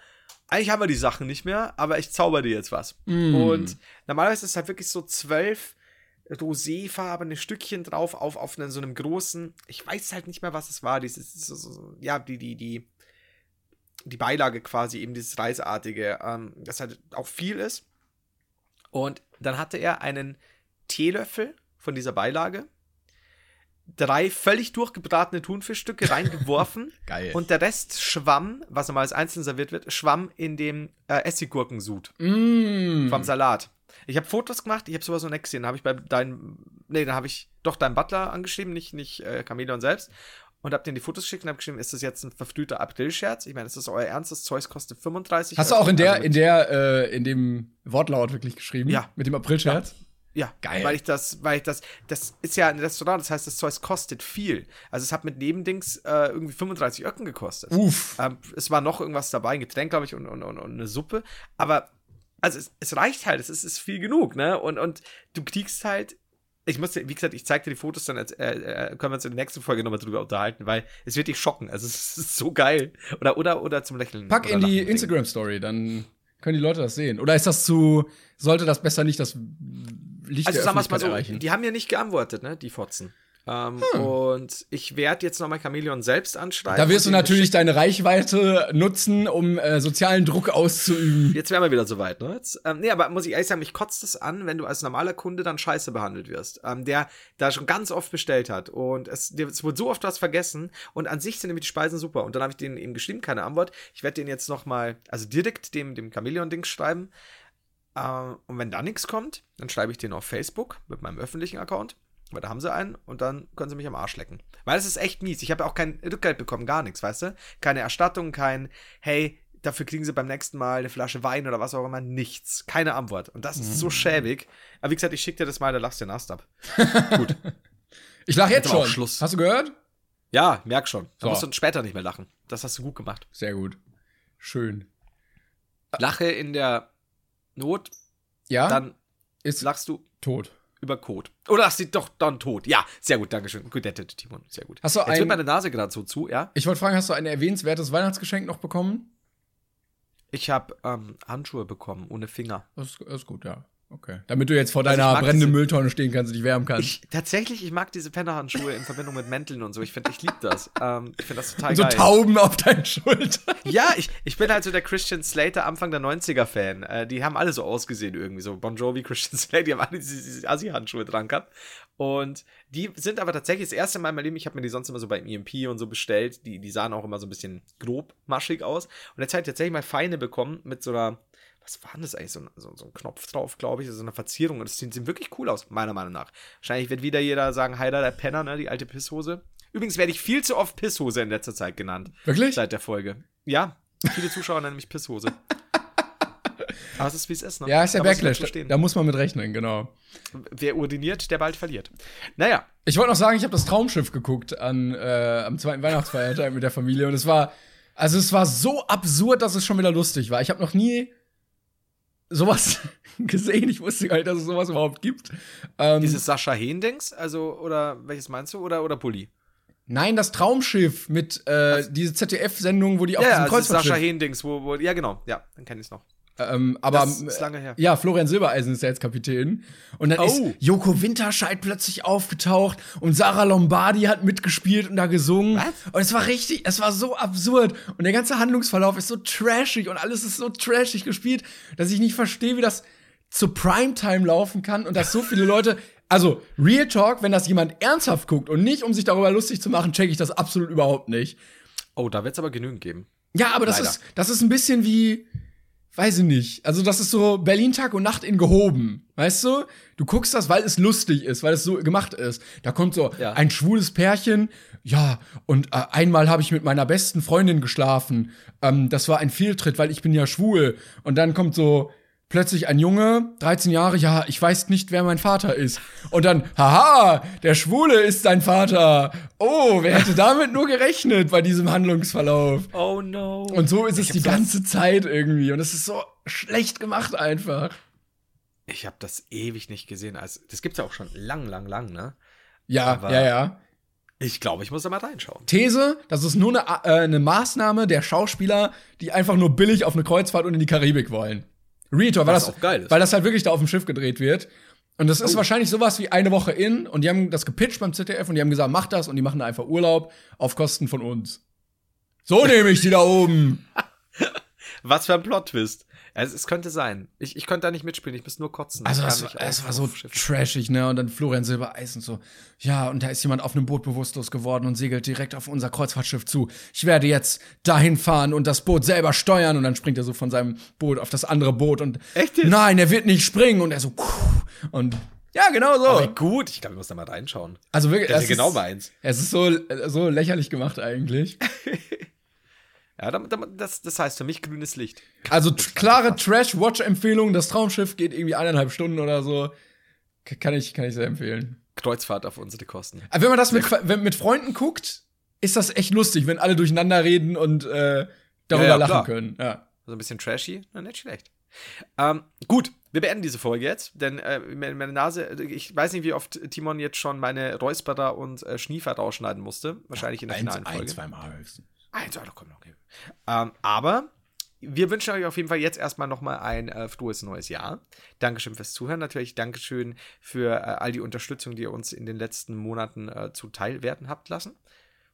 eigentlich haben wir die Sachen nicht mehr, aber ich zauber dir jetzt was. Und normalerweise ist es halt wirklich so zwölf roséfarbene Stückchen drauf auf, auf einem, so einem großen, ich weiß halt nicht mehr, was es war, dieses, so, ja, die, die, die, die Beilage quasi, eben dieses Reiseartige, ähm, das halt auch viel ist. Und dann hatte er einen Teelöffel von dieser Beilage, drei völlig durchgebratene Thunfischstücke reingeworfen Geil. und der Rest schwamm, was normal als einzeln serviert wird, schwamm in dem äh, Essiggurkensud Mm. vom Salat. Ich habe Fotos gemacht, ich habe sowas noch nicht gesehen. Da habe ich bei deinem, nee, da habe ich doch deinen Butler angeschrieben, nicht, nicht äh, Chameleon selbst. Und habe denen die Fotos geschickt und habe geschrieben, ist das jetzt ein verfrühter April-Scherz? Ich meine, ist das euer Ernst? Das Zeug kostet 35 Hast du auch in der, Also in der, äh, in dem Wortlaut wirklich geschrieben? Ja. Mit dem Aprilscherz? Ja, Geil. Weil ich das, weil ich das, das ist ja ein Restaurant, das heißt, das Zeug kostet viel. Also es hat mit Nebendings äh, irgendwie 35 Öcken gekostet. Uff. Ähm, es war noch irgendwas dabei, ein Getränk, glaube ich, und, und, und, und eine Suppe. Aber, also es, es reicht halt, es ist, ist viel genug, ne? Und, und du kriegst halt, ich musste, wie gesagt, ich zeig dir die Fotos, dann äh, äh, können wir uns in der nächsten Folge nochmal drüber unterhalten, weil es wird dich schocken. Also es ist so geil. Oder, oder, oder zum Lächeln. Pack in die. Instagram-Story, dann können die Leute das sehen. Oder ist das zu, sollte das besser nicht das Licht Also sagen wir mal so, erreichen? die haben ja nicht geantwortet, ne, die Fotzen. Ähm, Hm. Und ich werde jetzt nochmal Chameleon selbst anschreiben. Da wirst du natürlich deine Reichweite nutzen, um äh, sozialen Druck auszuüben. Jetzt wären wir wieder soweit, ne? Jetzt, ähm, nee, aber muss ich ehrlich sagen, mich kotzt es an, wenn du als normaler Kunde dann scheiße behandelt wirst. Ähm, der da schon ganz oft bestellt hat. Und es, es wurde so oft was vergessen. Und an sich sind nämlich die Speisen super. Und dann habe ich denen eben geschrieben, keine Antwort. Ich werde denen jetzt nochmal, also direkt dem, dem Chameleon-Ding schreiben. Ähm, und wenn da nichts kommt, dann schreibe ich denen auf Facebook mit meinem öffentlichen Account. Weil da haben sie einen und dann können sie mich am Arsch lecken. Weil das ist echt mies. Ich habe ja auch kein Rückgeld bekommen, gar nichts, weißt du? Keine Erstattung, kein, hey, dafür kriegen sie beim nächsten Mal eine Flasche Wein oder was auch immer. Nichts. Keine Antwort. Und das ist so schäbig. Aber wie gesagt, ich schicke dir das mal, da lachst du den Ast ab. Ich lach jetzt schon. Schluss. Hast du gehört? Ja, merk schon. Da So. musst du später nicht mehr lachen. Das hast du gut gemacht. Sehr gut. Schön. Lache in der Not, Ja, dann ist lachst du tot. über Code. Oder lachst du doch dann tot. Ja, sehr gut, Dankeschön. Gut, der Timon, sehr gut. Hast du Jetzt ein- wird meine Nase gerade so zu, ja? Ich wollte fragen, hast du ein erwähnenswertes Weihnachtsgeschenk noch bekommen? Ich habe ähm, Handschuhe bekommen, ohne Finger. Das ist, das ist gut, ja. Okay. Damit du jetzt vor Also deiner mag brennenden Mülltonne stehen kannst und dich wärmen kannst. Ich, tatsächlich, ich mag diese Pennerhandschuhe in Verbindung mit Mänteln und so. Ich finde, ich liebe das. Ähm, ich finde das total Und so geil. Tauben auf deinen Schultern. Ja, ich, ich bin halt so der Christian Slater Anfang der 90er-Fan. Äh, die haben alle so ausgesehen irgendwie. So Bon Jovi, Christian Slater, die haben alle diese, diese Assi-Handschuhe dran gehabt. Und die sind aber tatsächlich das erste Mal in meinem Leben, ich habe mir die sonst immer so beim EMP und so bestellt. Die, die sahen auch immer so ein bisschen grob maschig aus. Und jetzt habe ich tatsächlich mal feine bekommen mit so einer, was war denn das eigentlich? So, ein- so, so ein Knopf drauf, glaube ich, so eine Verzierung. Und das sieht, sieht wirklich cool aus, meiner Meinung nach. Wahrscheinlich wird wieder jeder sagen, Heider, der Penner, ne, die alte Pisshose. Übrigens werde ich viel zu oft Pisshose in letzter Zeit genannt. Wirklich? Seit der Folge. Ja, viele Zuschauer nennen mich Pisshose. Aber es ist, wie es ist, ne? Ja, ist Da ich Backlash. stehen. Da muss man mit rechnen, genau. Wer uriniert, der bald verliert. Naja, Ich wollte noch sagen, ich habe das Traumschiff geguckt an, äh, am zweiten Weihnachtsfeiertag mit der Familie und es war, also es war so absurd, dass es schon wieder lustig war. Ich habe noch nie sowas gesehen. Ich wusste gar nicht, dass es sowas überhaupt gibt. Ähm, dieses Sascha Hehn-Dings, also, oder welches meinst du? Oder, oder Bulli? nein, das Traumschiff mit äh, diese ZDF-Sendung, wo die auf Ja, diesem also das Sascha Kreuzfahrtschiff. Hehn-Dings, wo, wo, ja, genau, ja, dann kenne ich es noch. Ähm, aber Das ist lange her. ja, Florian Silbereisen ist ja jetzt Kapitän. Und dann Oh. ist Joko Winterscheid plötzlich aufgetaucht und Sarah Lombardi hat mitgespielt und da gesungen. Was? Und es war richtig, es war so absurd. Und der ganze Handlungsverlauf ist so trashig und alles ist so trashig gespielt, dass ich nicht verstehe, wie das zu Primetime laufen kann und dass so viele Leute. Also, Real Talk, wenn das jemand ernsthaft guckt und nicht, um sich darüber lustig zu machen, checke ich das absolut überhaupt nicht. Oh, da wird es aber genügend geben. Ja, aber das Leider. ist, das ist ein bisschen wie, weiß ich nicht. Also, das ist so Berlin Tag und Nacht in gehoben. Weißt du? Du guckst das, weil es lustig ist, weil es so gemacht ist. Da kommt so Ja. ein schwules Pärchen. Ja, und äh, einmal habe ich mit meiner besten Freundin geschlafen. Ähm, das war ein Fehltritt, weil ich bin ja schwul. Und dann kommt so plötzlich ein Junge, 13 Jahre, ja, ich weiß nicht, wer mein Vater ist. Und dann, haha, der Schwule ist dein Vater. Oh, wer hätte damit nur gerechnet bei diesem Handlungsverlauf? Oh no. Und so ist es die ganze Zeit irgendwie. Und es ist so schlecht gemacht einfach. Ich habe das ewig nicht gesehen. Also, das gibt's ja auch schon lang, lang, lang, ne? Ja, Aber- ja, ja. Ich glaube, ich muss da mal reinschauen. These, das ist nur eine, äh, eine Maßnahme der Schauspieler, die einfach nur billig auf eine Kreuzfahrt und in die Karibik wollen. Real weil das, ist. weil das halt wirklich da auf dem Schiff gedreht wird. Und das Oh. ist wahrscheinlich sowas wie eine Woche in und die haben das gepitcht beim ZDF und die haben gesagt, mach das und die machen da einfach Urlaub auf Kosten von uns. So nehme ich die da oben. Was für ein Plot-Twist. Also, es könnte sein. Ich, ich könnte da nicht mitspielen, ich müsste nur kotzen. Also das, war- auf- war so trashig, ne? Und dann Florian Silbereisen so, ja, und da ist jemand auf einem Boot bewusstlos geworden und segelt direkt auf unser Kreuzfahrtschiff zu. Ich werde jetzt dahin fahren und das Boot selber steuern. Und dann springt er so von seinem Boot auf das andere Boot und Echt jetzt? nein, er wird nicht springen. Und er so, und ja, genau so. Aber gut, ich glaube, ich muss da mal reinschauen. also wirklich, Das es ist genau meins. es ist so, so lächerlich gemacht eigentlich. Ja, da- da- das, das heißt für mich grünes Licht. Also klare Trash-Watch-Empfehlung. Das Traumschiff geht irgendwie eineinhalb Stunden oder so. Kann ich, kann ich sehr empfehlen. Kreuzfahrt auf unsere Kosten. Aber wenn man das mit, wenn, mit Freunden guckt, ist das echt lustig, wenn alle durcheinander reden und äh, darüber Ja, ja, lachen klar. können. Ja. So ein bisschen trashy, na, nicht schlecht. Ähm, gut, wir beenden diese Folge jetzt, denn äh, meine Nase, ich weiß nicht, wie oft Timon jetzt schon meine Räusperer und äh, Schniefer rausschneiden musste. Wahrscheinlich in der finalen Folge. zweimal höchstens. Eins, zwei, komm, okay. Ähm, aber wir wünschen euch auf jeden Fall jetzt erstmal nochmal ein äh, frohes neues Jahr. Dankeschön fürs Zuhören natürlich. Dankeschön für äh, all die Unterstützung, die ihr uns in den letzten Monaten äh, zuteil werden habt lassen.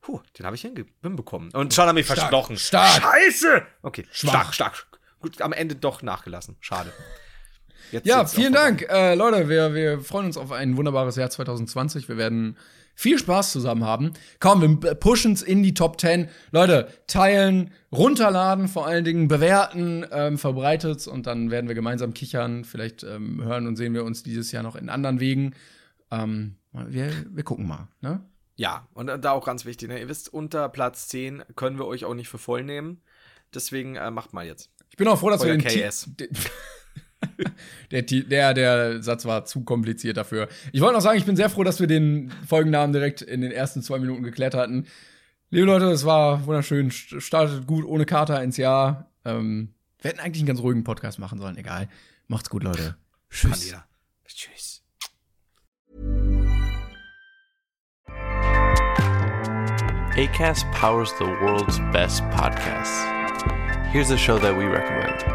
Puh, den habe ich hinbekommen. Und schon mich Stark, verstochen. stark. Scheiße! Okay, Schwach. stark, stark. Gut, am Ende doch nachgelassen. Schade. Jetzt Ja, vielen Dank. Äh, Leute, wir, wir freuen uns auf ein wunderbares Jahr 2020. Wir werden viel Spaß zusammen haben. Komm, wir pushen's in die Top 10. Leute, teilen, runterladen, vor allen Dingen bewerten, ähm, verbreitet's und dann werden wir gemeinsam kichern. Vielleicht ähm, hören und sehen wir uns dieses Jahr noch in anderen Wegen. Ähm, wir, wir gucken mal, ne? Ja, und da auch ganz wichtig, ne? ihr wisst, unter Platz 10 können wir euch auch nicht für voll nehmen. Deswegen äh, macht mal jetzt. Ich bin auch froh, dass Euer wir den KS. De- der, der, der Satz war zu kompliziert dafür. Ich wollte noch sagen, ich bin sehr froh, dass wir den Folgennamen direkt in den ersten zwei Minuten geklärt hatten. Liebe Leute, es war wunderschön. St- Startet gut ohne Kater ins Jahr. Ähm, wir hätten eigentlich einen ganz ruhigen Podcast machen sollen. Egal. Macht's gut, Leute. Tschüss. Tschüss. ACAST powers the world's best podcasts. Here's a show that we recommend.